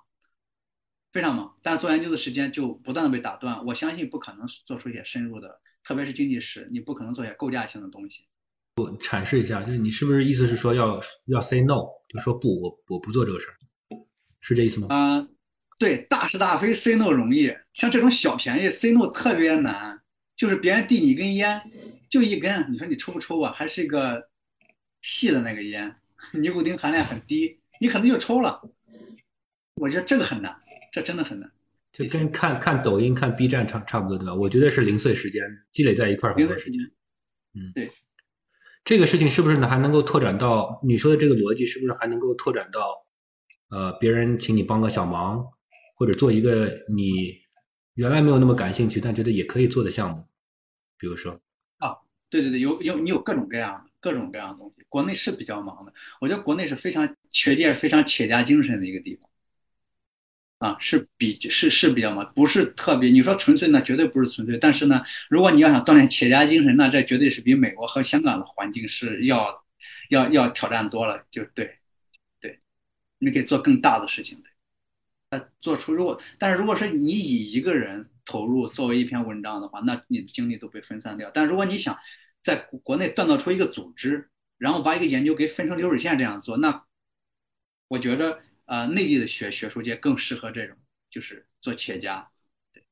B: 非常忙。但做研究的时间就不断的被打断。我相信不可能做出一些深入的，特别是经济史，你不可能做一些构架性的东西。
A: 我阐释一下，就是你是不是意思是说要要 say no，就说不，我我不做这个事儿，是这意思吗？
B: 啊。对，大是大非 say no 容易，像这种小便宜 say no 特别难。就是别人递你一根烟，就一根，你说你抽不抽啊？还是一个细的那个烟，尼古丁含量很低，你可能就抽了。我觉得这个很难，这真的很难。
A: 就跟看看抖音、看 B 站差差不多，对吧？我觉得是零碎时间积累在一块儿
B: 零碎时
A: 间。嗯，
B: 对。
A: 这个事情是不是呢？还能够拓展到你说的这个逻辑，是不是还能够拓展到呃，别人请你帮个小忙？或者做一个你原来没有那么感兴趣，但觉得也可以做的项目，比如说
B: 啊，对对对，有有你有各种各样的各种各样的东西。国内是比较忙的，我觉得国内是非常学界非常企业家精神的一个地方，啊，是比是是比较忙，不是特别。你说纯粹那绝对不是纯粹，但是呢，如果你要想锻炼企业家精神，那这绝对是比美国和香港的环境是要要要挑战多了。就对对，你可以做更大的事情的。做出如果，但是如果是你以一个人投入作为一篇文章的话，那你的精力都被分散掉。但如果你想在国内锻造出一个组织，然后把一个研究给分成流水线这样做，那我觉着呃内地的学学术界更适合这种，就是做企业家。对，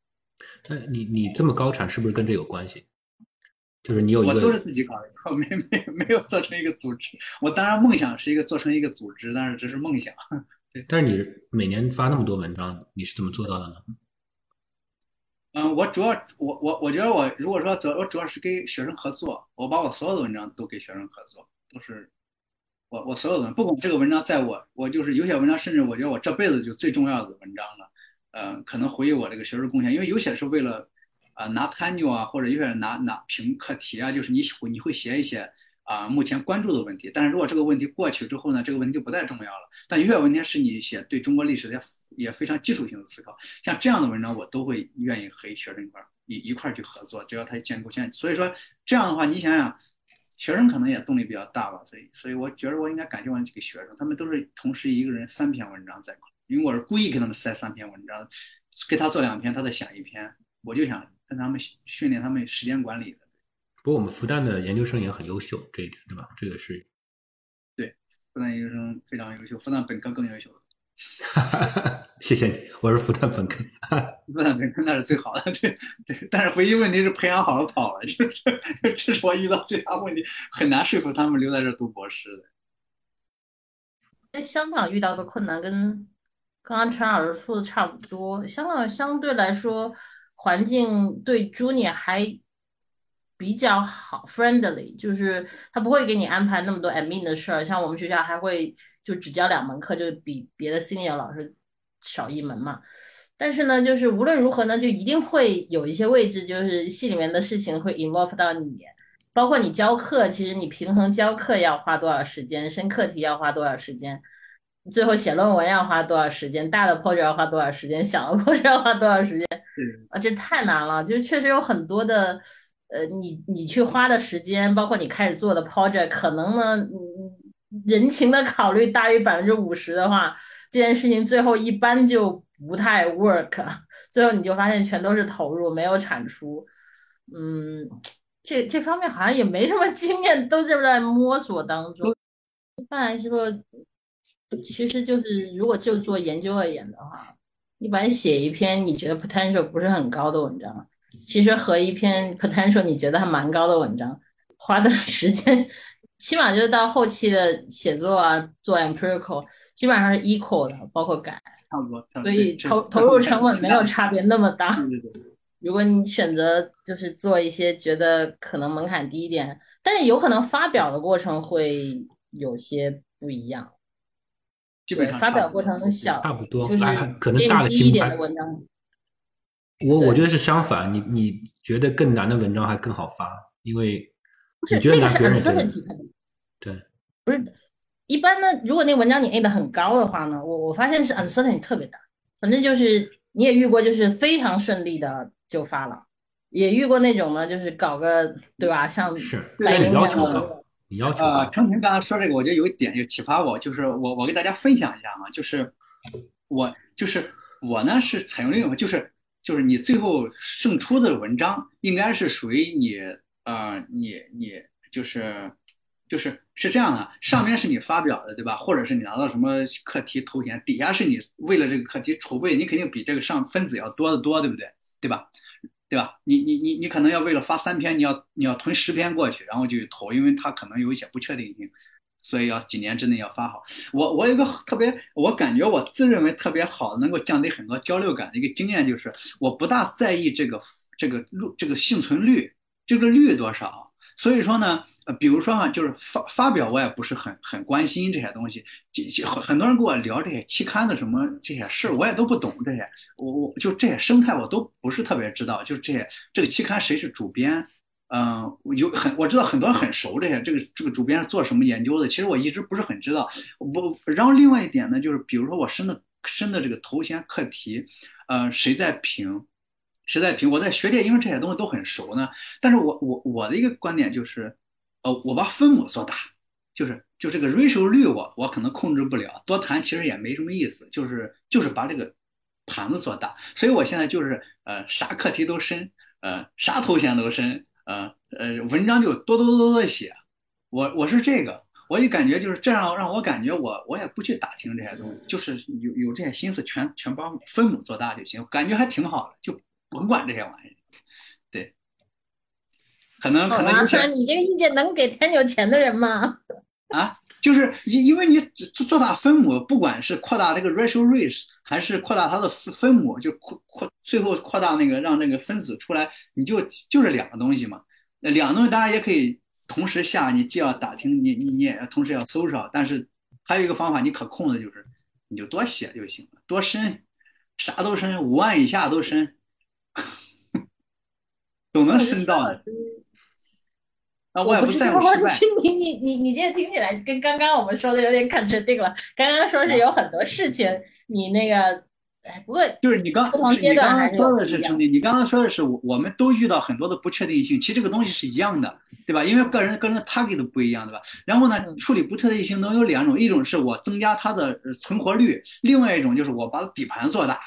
A: 那你你这么高产是不是跟这有关系？就是你有一个，
B: 我都是自己搞的，我没没没有做成一个组织。我当然梦想是一个做成一个组织，但是这是梦想。
A: 但是你每年发那么多文章，你是怎么做到的呢？
B: 嗯，我主要我我我觉得我如果说主我主要是跟学生合作，我把我所有的文章都给学生合作，都是我我所有的不管这个文章在我我就是有些文章，甚至我觉得我这辈子就最重要的文章了，呃，可能回忆我这个学术贡献，因为有些是为了啊拿 tenure 啊，或者有些人拿拿评课题啊，就是你你会写一些啊目前关注的问题。但是如果这个问题过去之后呢，这个问题就不再重要了。但有些问题是你写对中国历史的也非常基础性的思考，像这样的文章我都会愿意和学生一块一一块去合作，只要他建构线。所以说这样的话，你想想。学生可能也动力比较大吧，所以，所以我觉得我应该感谢我几个学生，他们都是同时一个人三篇文章在，因为我是故意给他们塞三篇文章，给他做两篇，他再想一篇，我就想跟他们训练他们时间管理。
A: 不过我们复旦的研究生也很优秀，这一点对吧？这个是，
B: 对，复旦研究生非常优秀，复旦本科更优秀。
A: 哈哈，谢谢你，我是复旦本科，
B: 复旦本科那是最好的，对对。但是唯一问题是培养好了跑了，就是这 是我遇到最大问题，很难说服他们留在这读博士的。
C: 在香港遇到的困难跟刚刚陈老师说的差不多，香港相对来说环境对 Junior 还比较好，friendly，就是他不会给你安排那么多 admin 的事儿，像我们学校还会。就只教两门课，就比别的 senior 老师少一门嘛。但是呢，就是无论如何呢，就一定会有一些位置，就是系里面的事情会 involve 到你，包括你教课，其实你平衡教课要花多少时间，升课题要花多少时间，最后写论文要花多少时间，大的 project 要花多少时间，小的 project 要花多少时间，啊，这太难了。就是确实有很多的，呃，你你去花的时间，包括你开始做的 project，可能呢，嗯。人情的考虑大于百分之五十的话，这件事情最后一般就不太 work。最后你就发现全都是投入，没有产出。嗯，这这方面好像也没什么 经验，都是在摸索当中。一般来说，其实就是如果就做研究而言的话，一般写一篇你觉得 potential 不是很高的文章，其实和一篇 potential 你觉得还蛮高的文章，花的时间。起码就是到后期的写作啊，做 empirical 基本上是 equal 的，包括改，
B: 差不多。
C: 所以投投入成本没有差别那么大。
B: 对对对。
C: 如果你选择就是做一些觉得可能门槛低一点，但是有可能发表的过程会有些不一样。
B: 基本上
C: 发表过程小，
A: 差不多，
C: 就是
A: 可能大的
C: 一点的文章。
A: 我我觉得是相反，你你觉得更难的文章还更好发，因为。
C: 不是那个是 uncertainty，
A: 对，
C: 不是一般呢。如果那文章你 A 的很高的话呢，我我发现是 uncertainty 特别大。反正就是你也遇过，就是非常顺利的就发了，也遇过那种呢，就是搞个对吧？像
A: 是对你要求高，你要求高。
B: 程婷刚刚说这个，我觉得有一点就启发我，就是我我给大家分享一下啊，就是我就是我呢是采用另一种，就是就是你最后胜出的文章应该是属于你。呃，你你就是就是是这样的，上面是你发表的，对吧？或者是你拿到什么课题头衔，底下是你为了这个课题筹备，你肯定比这个上分子要多得多，对不对？对吧？对吧？你你你你可能要为了发三篇，你要你要囤十篇过去，然后就去投，因为它可能有一些不确定性，所以要几年之内要发好。我我有个特别，我感觉我自认为特别好，能够降低很多交流感的一个经验就是，我不大在意这个这个录这个幸存率。这个率多少？所以说呢，呃，比如说啊，就是发发表，我也不是很很关心这些东西。很很多人跟我聊这些期刊的什么这些事，我也都不懂这些。我我就这些生态我都不是特别知道。就是这些这个期刊谁是主编？嗯，有很我知道很多人很熟这些。这个这个主编是做什么研究的？其实我一直不是很知道。我然后另外一点呢，就是比如说我申的申的这个头衔课题，呃，谁在评？谁在评？我在学界，因为这些东西都很熟呢。但是我我我的一个观点就是，呃，我把分母做大，就是就这个 ratio 率，我我可能控制不了。多谈其实也没什么意思，就是就是把这个盘子做大。所以我现在就是呃啥课题都申，呃啥头衔都申，呃呃文章就多多多多的写。我我是这个，我就感觉就是这样，让我感觉我我也不去打听这些东西，就是有有这些心思全全帮分母做大就行，感觉还挺好的，就。甭管这些玩意儿，对，可能可能。
C: 你这个意见能给天有钱的人吗？
B: 啊，就是因因为你做做大分母，不管是扩大这个 ratio race，还是扩大它的分分母，就扩扩最后扩大那个让那个分子出来，你就就是两个东西嘛。两个东西当然也可以同时下，你既要打听，你你你也要同时要搜上。但是还有一个方法，你可控的就是，你就多写就行了，多深，啥都深，五万以下都深。总能申到的。啊，我也不在乎失 败。
C: 你你你你这听起来跟刚刚我们说的有点 contradict 了。刚刚说是有很多事情，你那个。哎，不过
B: 就是你刚
C: 不同阶段还
B: 是说的是你刚刚说的是我我们都遇到很多的不确定性，其实这个东西是一样的，对吧？因为个人个人的 target 都不一样，对吧？然后呢，处理不确定性能有两种，一种是我增加它的存活率，另外一种就是我把底盘做大，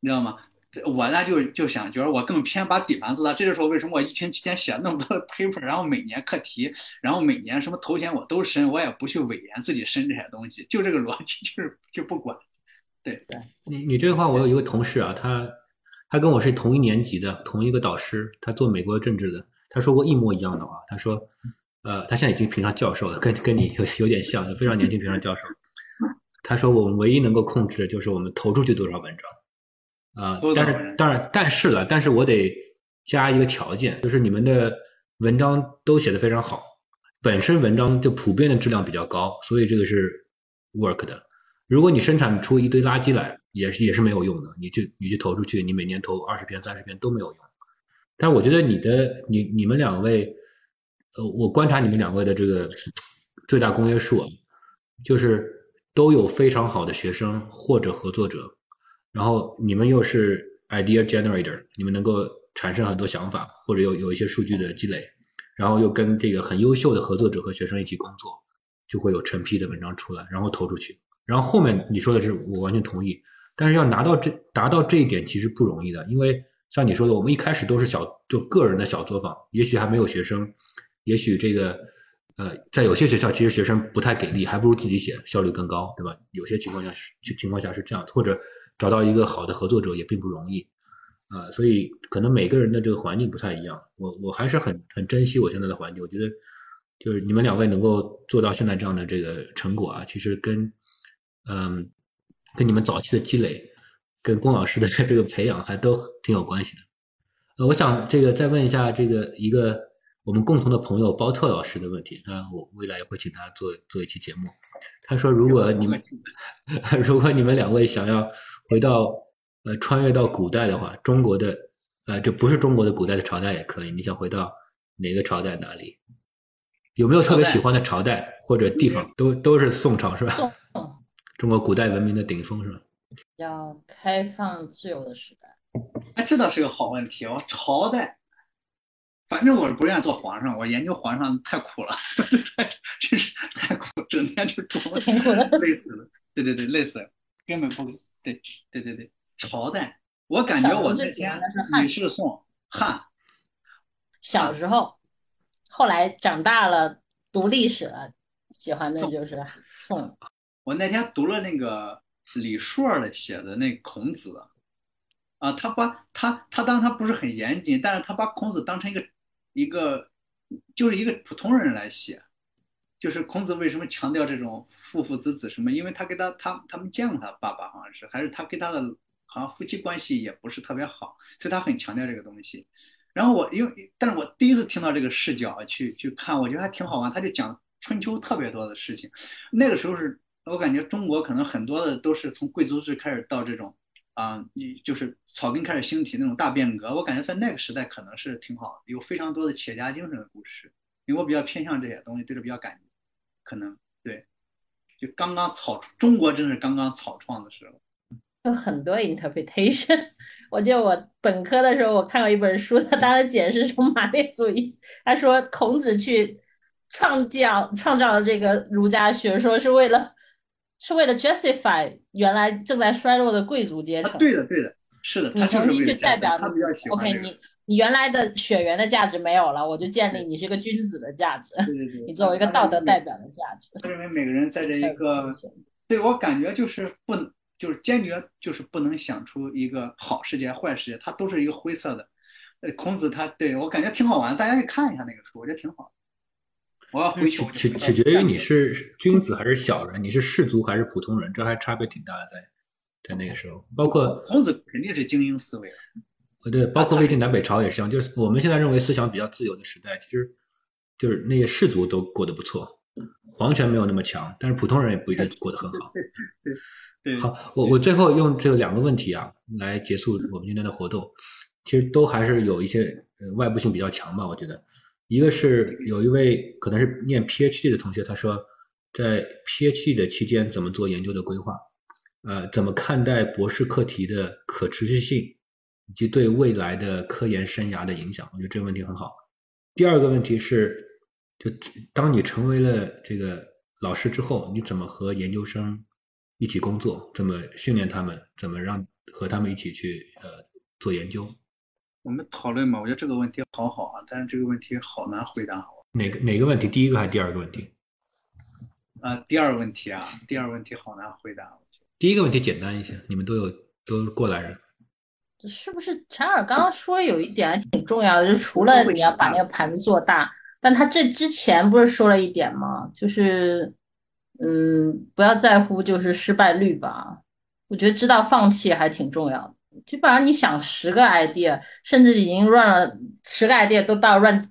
B: 你知道吗？我呢就就想觉得我更偏把底盘做大，这就是我为什么我疫情期间写了那么多的 paper，然后每年课题，然后每年什么头衔我都申，我也不去委员自己申这些东西，就这个逻辑，就是就不管。对对，
A: 你你这个话，我有一个同事啊，他他跟我是同一年级的，同一个导师，他做美国政治的，他说过一模一样的话。他说，呃，他现在已经评上教授了，跟跟你有有点像，非常年轻评上教授。他说我们唯一能够控制的就是我们投出去多少文章啊，但是当然但是了，但是我得加一个条件，就是你们的文章都写的非常好，本身文章就普遍的质量比较高，所以这个是 work 的。如果你生产出一堆垃圾来，也是也是没有用的。你去你去投出去，你每年投二十篇、三十篇都没有用。但我觉得你的你你们两位，呃，我观察你们两位的这个最大公约数，就是都有非常好的学生或者合作者，然后你们又是 idea generator，你们能够产生很多想法，或者有有一些数据的积累，然后又跟这个很优秀的合作者和学生一起工作，就会有成批的文章出来，然后投出去。然后后面你说的是我完全同意，但是要拿到这达到这一点其实不容易的，因为像你说的，我们一开始都是小就个人的小作坊，也许还没有学生，也许这个呃在有些学校其实学生不太给力，还不如自己写效率更高，对吧？有些情况下是情况下是这样，或者找到一个好的合作者也并不容易，啊，所以可能每个人的这个环境不太一样。我我还是很很珍惜我现在的环境，我觉得就是你们两位能够做到现在这样的这个成果啊，其实跟嗯，跟你们早期的积累，跟龚老师的这个培养还都挺有关系的。呃，我想这个再问一下这个一个我们共同的朋友包特老师的问题。那我未来也会请他做做一期节目。他说，如果你们 如果你们两位想要回到呃穿越到古代的话，中国的呃这不是中国的古代的朝代也可以。你想回到哪个朝代哪里？有没有特别喜欢的朝代或者地方？都都是宋朝是吧？中国古代文明的顶峰是吧？
C: 要开放自由的时代。
B: 哎，这倒是个好问题。哦朝代，反正我是不愿意做皇上。我研究皇上太苦了，真是太苦，整天就琢磨，累死了。对对对，累死了，根本不对。对对对，朝代，我感觉我那天李世宋汉。
C: 小时候，后来长大了读历史了，喜欢的就是宋。
B: 我那天读了那个李硕的写的那孔子，啊，他把他他当他不是很严谨，但是他把孔子当成一个一个就是一个普通人来写，就是孔子为什么强调这种父父子子什么？因为他跟他他他们见过他爸爸，好像是还是他跟他的好像夫妻关系也不是特别好，所以他很强调这个东西。然后我因为但是我第一次听到这个视角去去看，我觉得还挺好玩。他就讲春秋特别多的事情，那个时候是。我感觉中国可能很多的都是从贵族制开始到这种，啊，你就是草根开始兴起那种大变革。我感觉在那个时代可能是挺好，有非常多的企业家精神的故事。因为我比较偏向这些东西，对这比较感，可能对，就刚刚草，中国真是刚刚草创的时候，
C: 有很多 interpretation。我记得我本科的时候，我看过一本书，他当时解释从马列主义，他说孔子去创造创造了这个儒家学说是为了。是为了 justify 原来正在衰落的贵族阶层。
B: 对的，对的，是的。
C: 你重新去代表
B: 他比较喜
C: 欢。OK，你你原来的血缘的价值没有了，我就建立你是个君子的价值。
B: 对对对。
C: 你作为一个道德代表的价值。
B: 他认为每个人在这一个，对我感觉就是不，就是坚决就是不能想出一个好世界、坏世界，它都是一个灰色的。呃，孔子他对我感觉挺好玩，大家可以看一下那个书，我觉得挺好。我要回去。
A: 取取决于你是君子还是小人，你是士族还是普通人，这还差别挺大的，在在那个时候，包括
B: 孔子肯定是精英思维。
A: 呃，对，包括魏晋南北朝也是一样，就是我们现在认为思想比较自由的时代，其实就是那些士族都过得不错，皇权没有那么强，但是普通人也不一定过得很好。好，我我最后用这两个问题啊来结束我们今天的活动，其实都还是有一些呃外部性比较强吧，我觉得。一个是有一位可能是念 PhD 的同学，他说在 PhD 的期间怎么做研究的规划，呃，怎么看待博士课题的可持续性，以及对未来的科研生涯的影响，我觉得这个问题很好。第二个问题是，就当你成为了这个老师之后，你怎么和研究生一起工作？怎么训练他们？怎么让和他们一起去呃做研究？
B: 我们讨论嘛，我觉得这个问题好好啊，但是这个问题好难回答。
A: 哪个哪个问题？第一个还是第二个问题？
B: 啊，第二个问题啊，第二个问题好难回答。
A: 第一个问题简单一些，你们都有都是过来人。
C: 是不是陈尔刚刚说有一点挺重要的，就是除了你要把那个盘子做大，但他这之前不是说了一点吗？就是嗯，不要在乎就是失败率吧。我觉得知道放弃还挺重要的。基本上你想十个 idea，甚至已经 run 了十个 idea 都到 run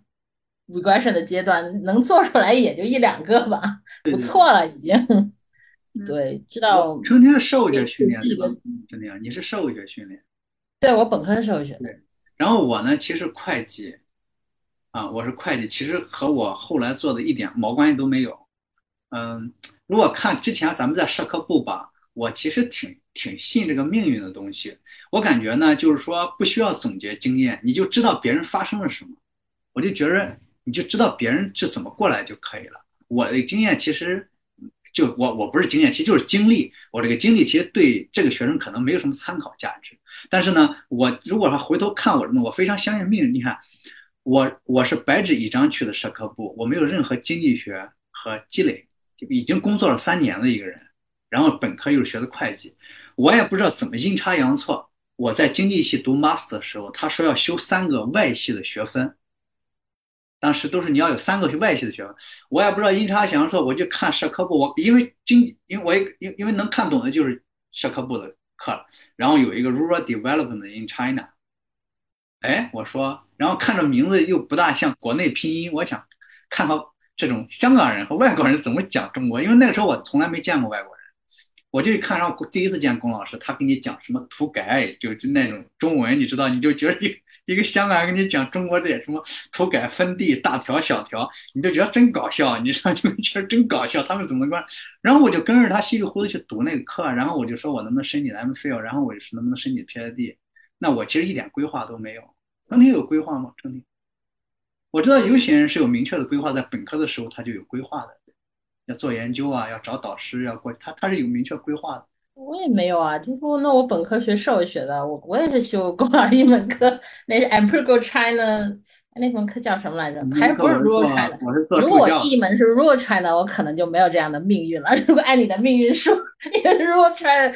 C: regression 的阶段，能做出来也就一两个吧，不错了已经。对，知道。
B: 成天是社会学训练对吧？成天你是社会学训练。
C: 对我本科是社会学。
B: 对，然后我呢，其实会计，啊，我是会计，其实和我后来做的一点毛关系都没有。嗯，如果看之前咱们在社科部吧，我其实挺挺信这个命运的东西。我感觉呢，就是说不需要总结经验，你就知道别人发生了什么，我就觉得你就知道别人是怎么过来就可以了。我的经验其实。就我我不是经验，其实就是经历。我这个经历其实对这个学生可能没有什么参考价值。但是呢，我如果说回头看我，我非常相信命运。你看，我我是白纸一张去的社科部，我没有任何经济学和积累，已经工作了三年的一个人。然后本科又是学的会计，我也不知道怎么阴差阳错，我在经济系读 master 的时候，他说要修三个外系的学分。当时都是你要有三个是外系的学分，我也不知道阴差阳错，我就看社科部，我因为经，因为我也因因为能看懂的就是社科部的课了，然后有一个 rural development in China，哎，我说，然后看着名字又不大像国内拼音，我想看看这种香港人和外国人怎么讲中国，因为那个时候我从来没见过外国人，我就看，然后第一次见龚老师，他给你讲什么涂改，就是那种中文，你知道，你就觉得你。一个香港人跟你讲中国这些什么土改分地大条小条，你就觉得真搞笑，你知道 就觉得真搞笑，他们怎么管？然后我就跟着他稀里糊涂去读那个课，然后我就说我能不能申请 MPhil，然后我就是能不能申请 PhD？那我其实一点规划都没有。成天有规划吗？成天？我知道有些人是有明确的规划，在本科的时候他就有规划的，要做研究啊，要找导师，要过他他是有明确规划的。
C: 我也没有啊，就说那我本科学社会学的，我我也是修公老一门课，那是 Empirical China，那门课叫什么来着？还是不是 Rural China？如果我第一门是 Rural China，我可能就没有这样的命运了。如果按你的命运说，因为 Rural China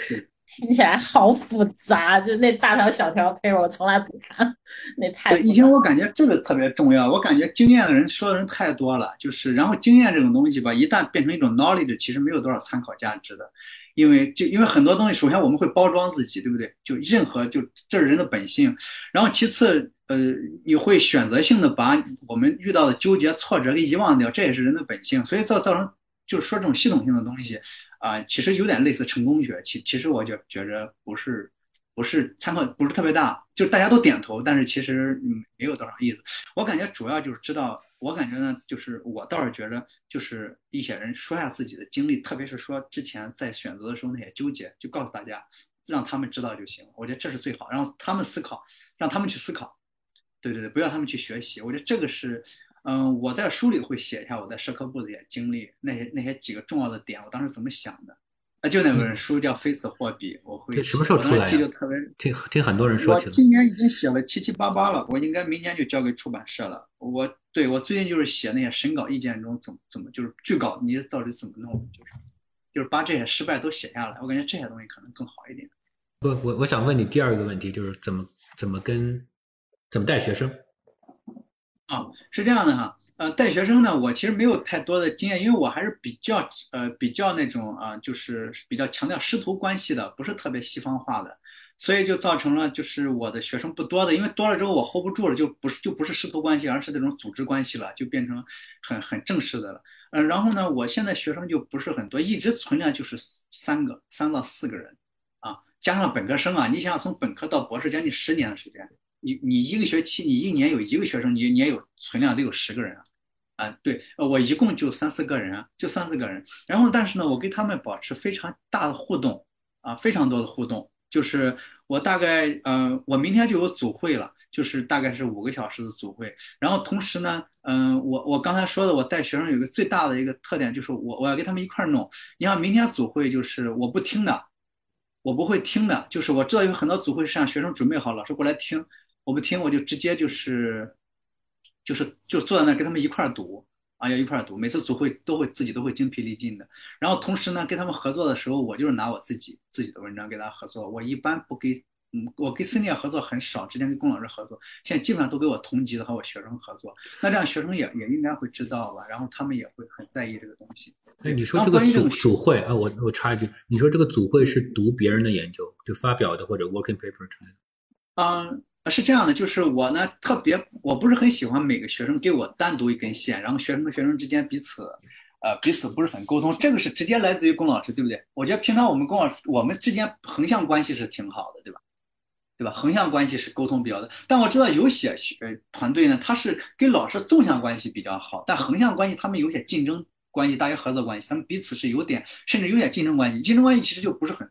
C: 听起来好复杂，就那大条小条 paper 我从来不看，那太。
B: 以前我感觉这个特别重要，我感觉经验的人说的人太多了，就是然后经验这种东西吧，一旦变成一种 knowledge，其实没有多少参考价值的。因为就因为很多东西，首先我们会包装自己，对不对？就任何就这是人的本性。然后其次，呃，你会选择性的把我们遇到的纠结、挫折给遗忘掉，这也是人的本性。所以造造成就是说这种系统性的东西啊，其实有点类似成功学。其其实我就觉着不是。不是参考不是特别大，就大家都点头，但是其实没有多少意思。我感觉主要就是知道，我感觉呢，就是我倒是觉得，就是一些人说下自己的经历，特别是说之前在选择的时候那些纠结，就告诉大家，让他们知道就行。我觉得这是最好，让他们思考，让他们去思考。对对对，不要他们去学习。我觉得这个是，嗯，我在书里会写一下我在社科部的一些经历，那些那些几个重要的点，我当时怎么想的。啊，就那本书叫《非死货币》，我会
A: 什么时候出来？
B: 记得特别
A: 听听很多人说起
B: 我今年已经写了七七八八了，我应该明年就交给出版社了。我对我最近就是写那些审稿意见中怎么怎么就是拒稿，你到底怎么弄？就是就是把这些失败都写下来，我感觉这些东西可能更好一点。
A: 不，我我想问你第二个问题，就是怎么怎么跟怎么带学生？
B: 啊，是这样的哈。呃，带学生呢，我其实没有太多的经验，因为我还是比较呃比较那种啊，就是比较强调师徒关系的，不是特别西方化的，所以就造成了就是我的学生不多的，因为多了之后我 hold 不住了，就不是就不是师徒关系，而是那种组织关系了，就变成很很正式的了。嗯，然后呢，我现在学生就不是很多，一直存量就是三个，三到四个人，啊，加上本科生啊，你想想从本科到博士将近十年的时间，你你一个学期，你一年有一个学生，你你也有存量得有十个人啊。啊，对，我一共就三四个人，就三四个人。然后，但是呢，我跟他们保持非常大的互动，啊，非常多的互动。就是我大概，呃，我明天就有组会了，就是大概是五个小时的组会。然后同时呢，嗯，我我刚才说的，我带学生有个最大的一个特点，就是我我要跟他们一块弄。你像明天组会，就是我不听的，我不会听的，就是我知道有很多组会是让学生准备好，老师过来听，我不听，我就直接就是。就是就坐在那儿跟他们一块儿读啊，要一块儿读。每次组会都会自己都会精疲力尽的。然后同时呢，跟他们合作的时候，我就是拿我自己自己的文章跟他合作。我一般不给，嗯，我跟森念合作很少，之前跟龚老师合作，现在基本上都跟我同级的和我学生合作。那这样学生也也应该会知道吧？然后他们也会很在意这个东西。
A: 哎，你说这个组组会啊，我我插一句，你说这个组会是读别人的研究，就发表的或者 working paper 之类的？
B: 嗯。是这样的，就是我呢特别，我不是很喜欢每个学生给我单独一根线，然后学生和学生之间彼此，呃，彼此不是很沟通。这个是直接来自于龚老师，对不对？我觉得平常我们龚老师，我们之间横向关系是挺好的，对吧？对吧？横向关系是沟通比较的，但我知道有些学团队呢，他是跟老师纵向关系比较好，但横向关系他们有些竞争关系，大于合作关系，他们彼此是有点，甚至有点竞争关系。竞争关系其实就不是很。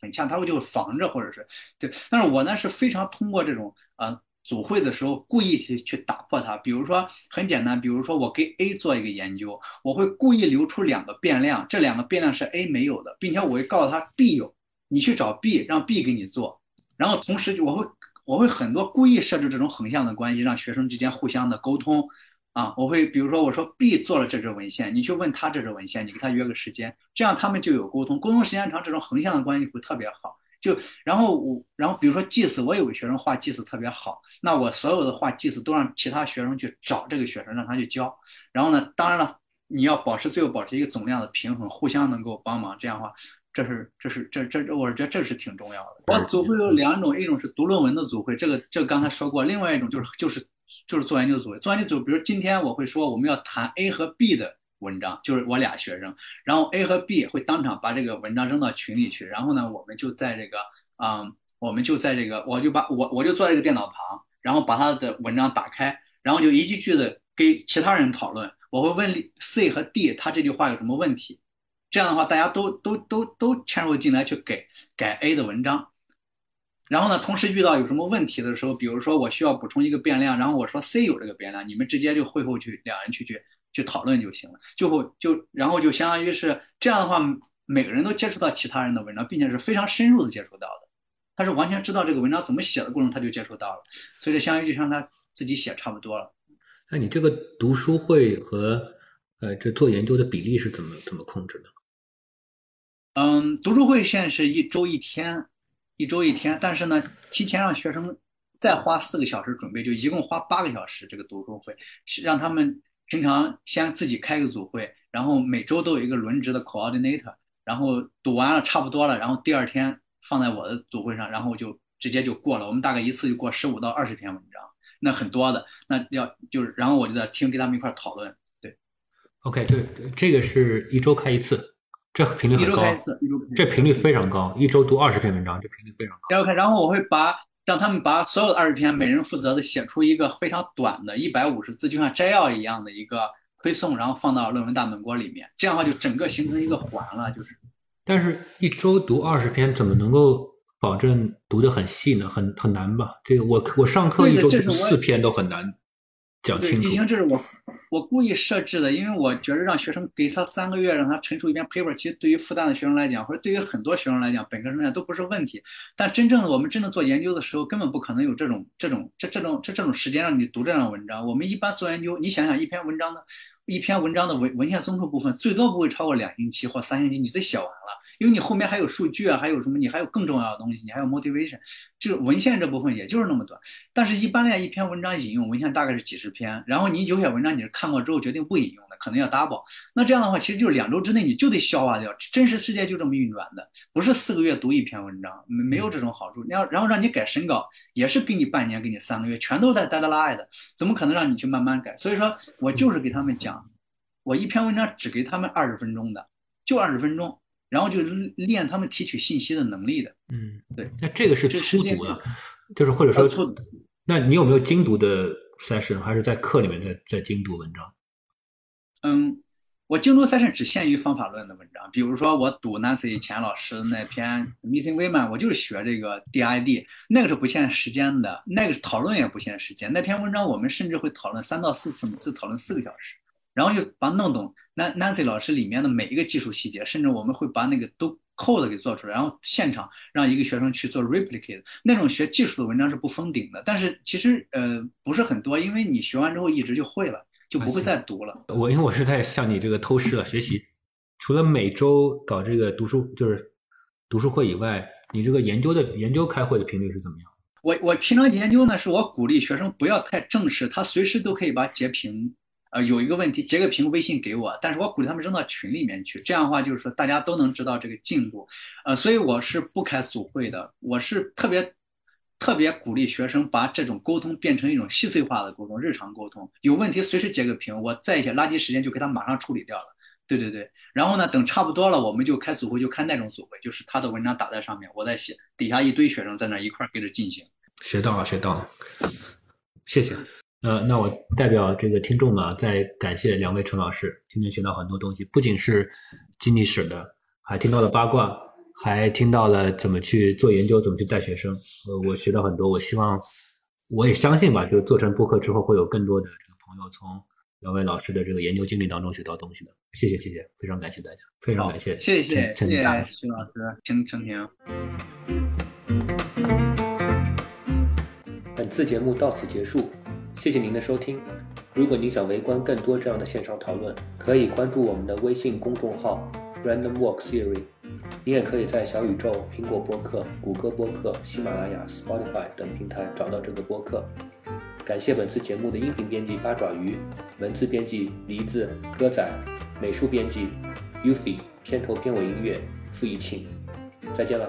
B: 很像，他会就防着，或者是对，但是我呢是非常通过这种啊组会的时候故意去去打破它。比如说很简单，比如说我给 A 做一个研究，我会故意留出两个变量，这两个变量是 A 没有的，并且我会告诉他 B 有，你去找 B，让 B 给你做。然后同时我会我会很多故意设置这种横向的关系，让学生之间互相的沟通。啊，我会比如说我说 B 做了这支文献，你去问他这支文献，你跟他约个时间，这样他们就有沟通，沟通时间长，这种横向的关系会特别好。就然后我然后比如说 GIS，我有个学生画 GIS 特别好，那我所有的画 GIS 都让其他学生去找这个学生，让他去教。然后呢，当然了，你要保持最后保持一个总量的平衡，互相能够帮忙，这样的话，这是这是这这我觉得这是挺重要的。我组会有两种，一种是读论文的组会，这个这个刚才说过，另外一种就是就是。就是做研究组，做研究组，比如今天我会说我们要谈 A 和 B 的文章，就是我俩学生，然后 A 和 B 会当场把这个文章扔到群里去，然后呢，我们就在这个，嗯，我们就在这个，我就把我我就坐在这个电脑旁，然后把他的文章打开，然后就一句句的给其他人讨论，我会问 C 和 D 他这句话有什么问题，这样的话大家都都都都嵌入进来去改改 A 的文章。然后呢，同时遇到有什么问题的时候，比如说我需要补充一个变量，然后我说 C 有这个变量，你们直接就会后去两人去去去讨论就行了，就会就然后就相当于是这样的话，每个人都接触到其他人的文章，并且是非常深入的接触到的，他是完全知道这个文章怎么写的过程，他就接触到了，所以这相当于就像他自己写差不多了。
A: 那你这个读书会和呃这做研究的比例是怎么怎么控制的？
B: 嗯，读书会现在是一周一天。一周一天，但是呢，提前让学生再花四个小时准备，就一共花八个小时。这个读书会让他们平常先自己开个组会，然后每周都有一个轮值的 coordinator，然后读完了差不多了，然后第二天放在我的组会上，然后就直接就过了。我们大概一次就过十五到二十篇文章，那很多的。那要就是，然后我就在听，跟他们一块讨论。对
A: ，OK，对，这个是一周开一次。这频率很高，这频率非常高，一周读二十篇文章，这频率非常高。
B: 然后看，然后我会把让他们把所有的二十篇，每人负责的写出一个非常短的，一百五十字，就像摘要一样的一个推送，然后放到论文大本锅里面。这样的话，就整个形成一个环了，就是。
A: 但是，一周读二十篇，怎么能够保证读得很细呢？很很难吧？这个我我上课一周读四篇都很难。讲清楚。
B: 已经这是我我故意设置的，因为我觉得让学生给他三个月让他陈述一篇 paper，其实对于复旦的学生来讲，或者对于很多学生来讲，本科生来讲都不是问题。但真正的我们真正做研究的时候，根本不可能有这种这种这这种这这种时间让你读这样的文章。我们一般做研究，你想想一篇文章的一篇文章的文文献综述部分，最多不会超过两星期或三星期，你得写完了。因为你后面还有数据啊，还有什么？你还有更重要的东西，你还有 motivation，就是文献这部分也就是那么短。但是，一般来讲，一篇文章引用文献大概是几十篇，然后你有些文章你是看过之后决定不引用的，可能要 double。那这样的话，其实就是两周之内你就得消化掉。真实世界就这么运转的，不是四个月读一篇文章，没没有这种好处。你要然后让你改审稿，也是给你半年，给你三个月，全都在 deadline 的，怎么可能让你去慢慢改？所以说我就是给他们讲，我一篇文章只给他们二十分钟的，就二十分钟。然后就练他们提取信息的能力的，
A: 嗯，对。那这个是粗读的，就是或者说
B: 粗，
A: 那你有没有精读的 session，还是在课里面在在精读文章？
B: 嗯，我精读 session 只限于方法论的文章，比如说我读 Nancy 钱老师那篇 Meeting Women，我就是学这个 DID，那个是不限时间的，那个是讨论也不限时间。那篇文章我们甚至会讨论三到四次，每次讨论四个小时，然后就把弄懂 Nancy 老师里面的每一个技术细节，甚至我们会把那个都。code 给做出来，然后现场让一个学生去做 replicate，那种学技术的文章是不封顶的。但是其实呃不是很多，因为你学完之后一直就会了，就不会再读了。
A: 我因为我是在向你这个偷师了学习。除了每周搞这个读书就是读书会以外，你这个研究的研究开会的频率是怎么样？
B: 我我平常研究呢，是我鼓励学生不要太正式，他随时都可以把截屏。呃，有一个问题，截个屏，微信给我，但是我鼓励他们扔到群里面去，这样的话就是说大家都能知道这个进度，呃，所以我是不开组会的，我是特别特别鼓励学生把这种沟通变成一种细碎化的沟通，日常沟通，有问题随时截个屏，我在一些垃圾时间就给他马上处理掉了，对对对，然后呢，等差不多了，我们就开组会，就开那种组会，就是他的文章打在上面，我在写，底下一堆学生在那一块跟着进行，
A: 学到了，学到了，谢谢。呃，那我代表这个听众呢，再感谢两位陈老师，今天学到很多东西，不仅是经济史的，还听到了八卦，还听到了怎么去做研究，怎么去带学生。呃，我学到很多，我希望，我也相信吧，就是做成播客之后，会有更多的这个朋友从两位老师的这个研究经历当中学到东西的。谢谢，谢谢，非常感谢大家，非常感谢，
B: 谢谢，谢谢徐老师，请陈婷。
A: 本次节目到此结束。谢谢您的收听。如果您想围观更多这样的线上讨论，可以关注我们的微信公众号 Random Walk Theory。你也可以在小宇宙、苹果播客、谷歌播客、喜马拉雅、Spotify 等平台找到这个播客。感谢本次节目的音频编辑八爪鱼，文字编辑梨子、歌仔，美术编辑 Ufi，片头片尾音乐付怡庆。再见了。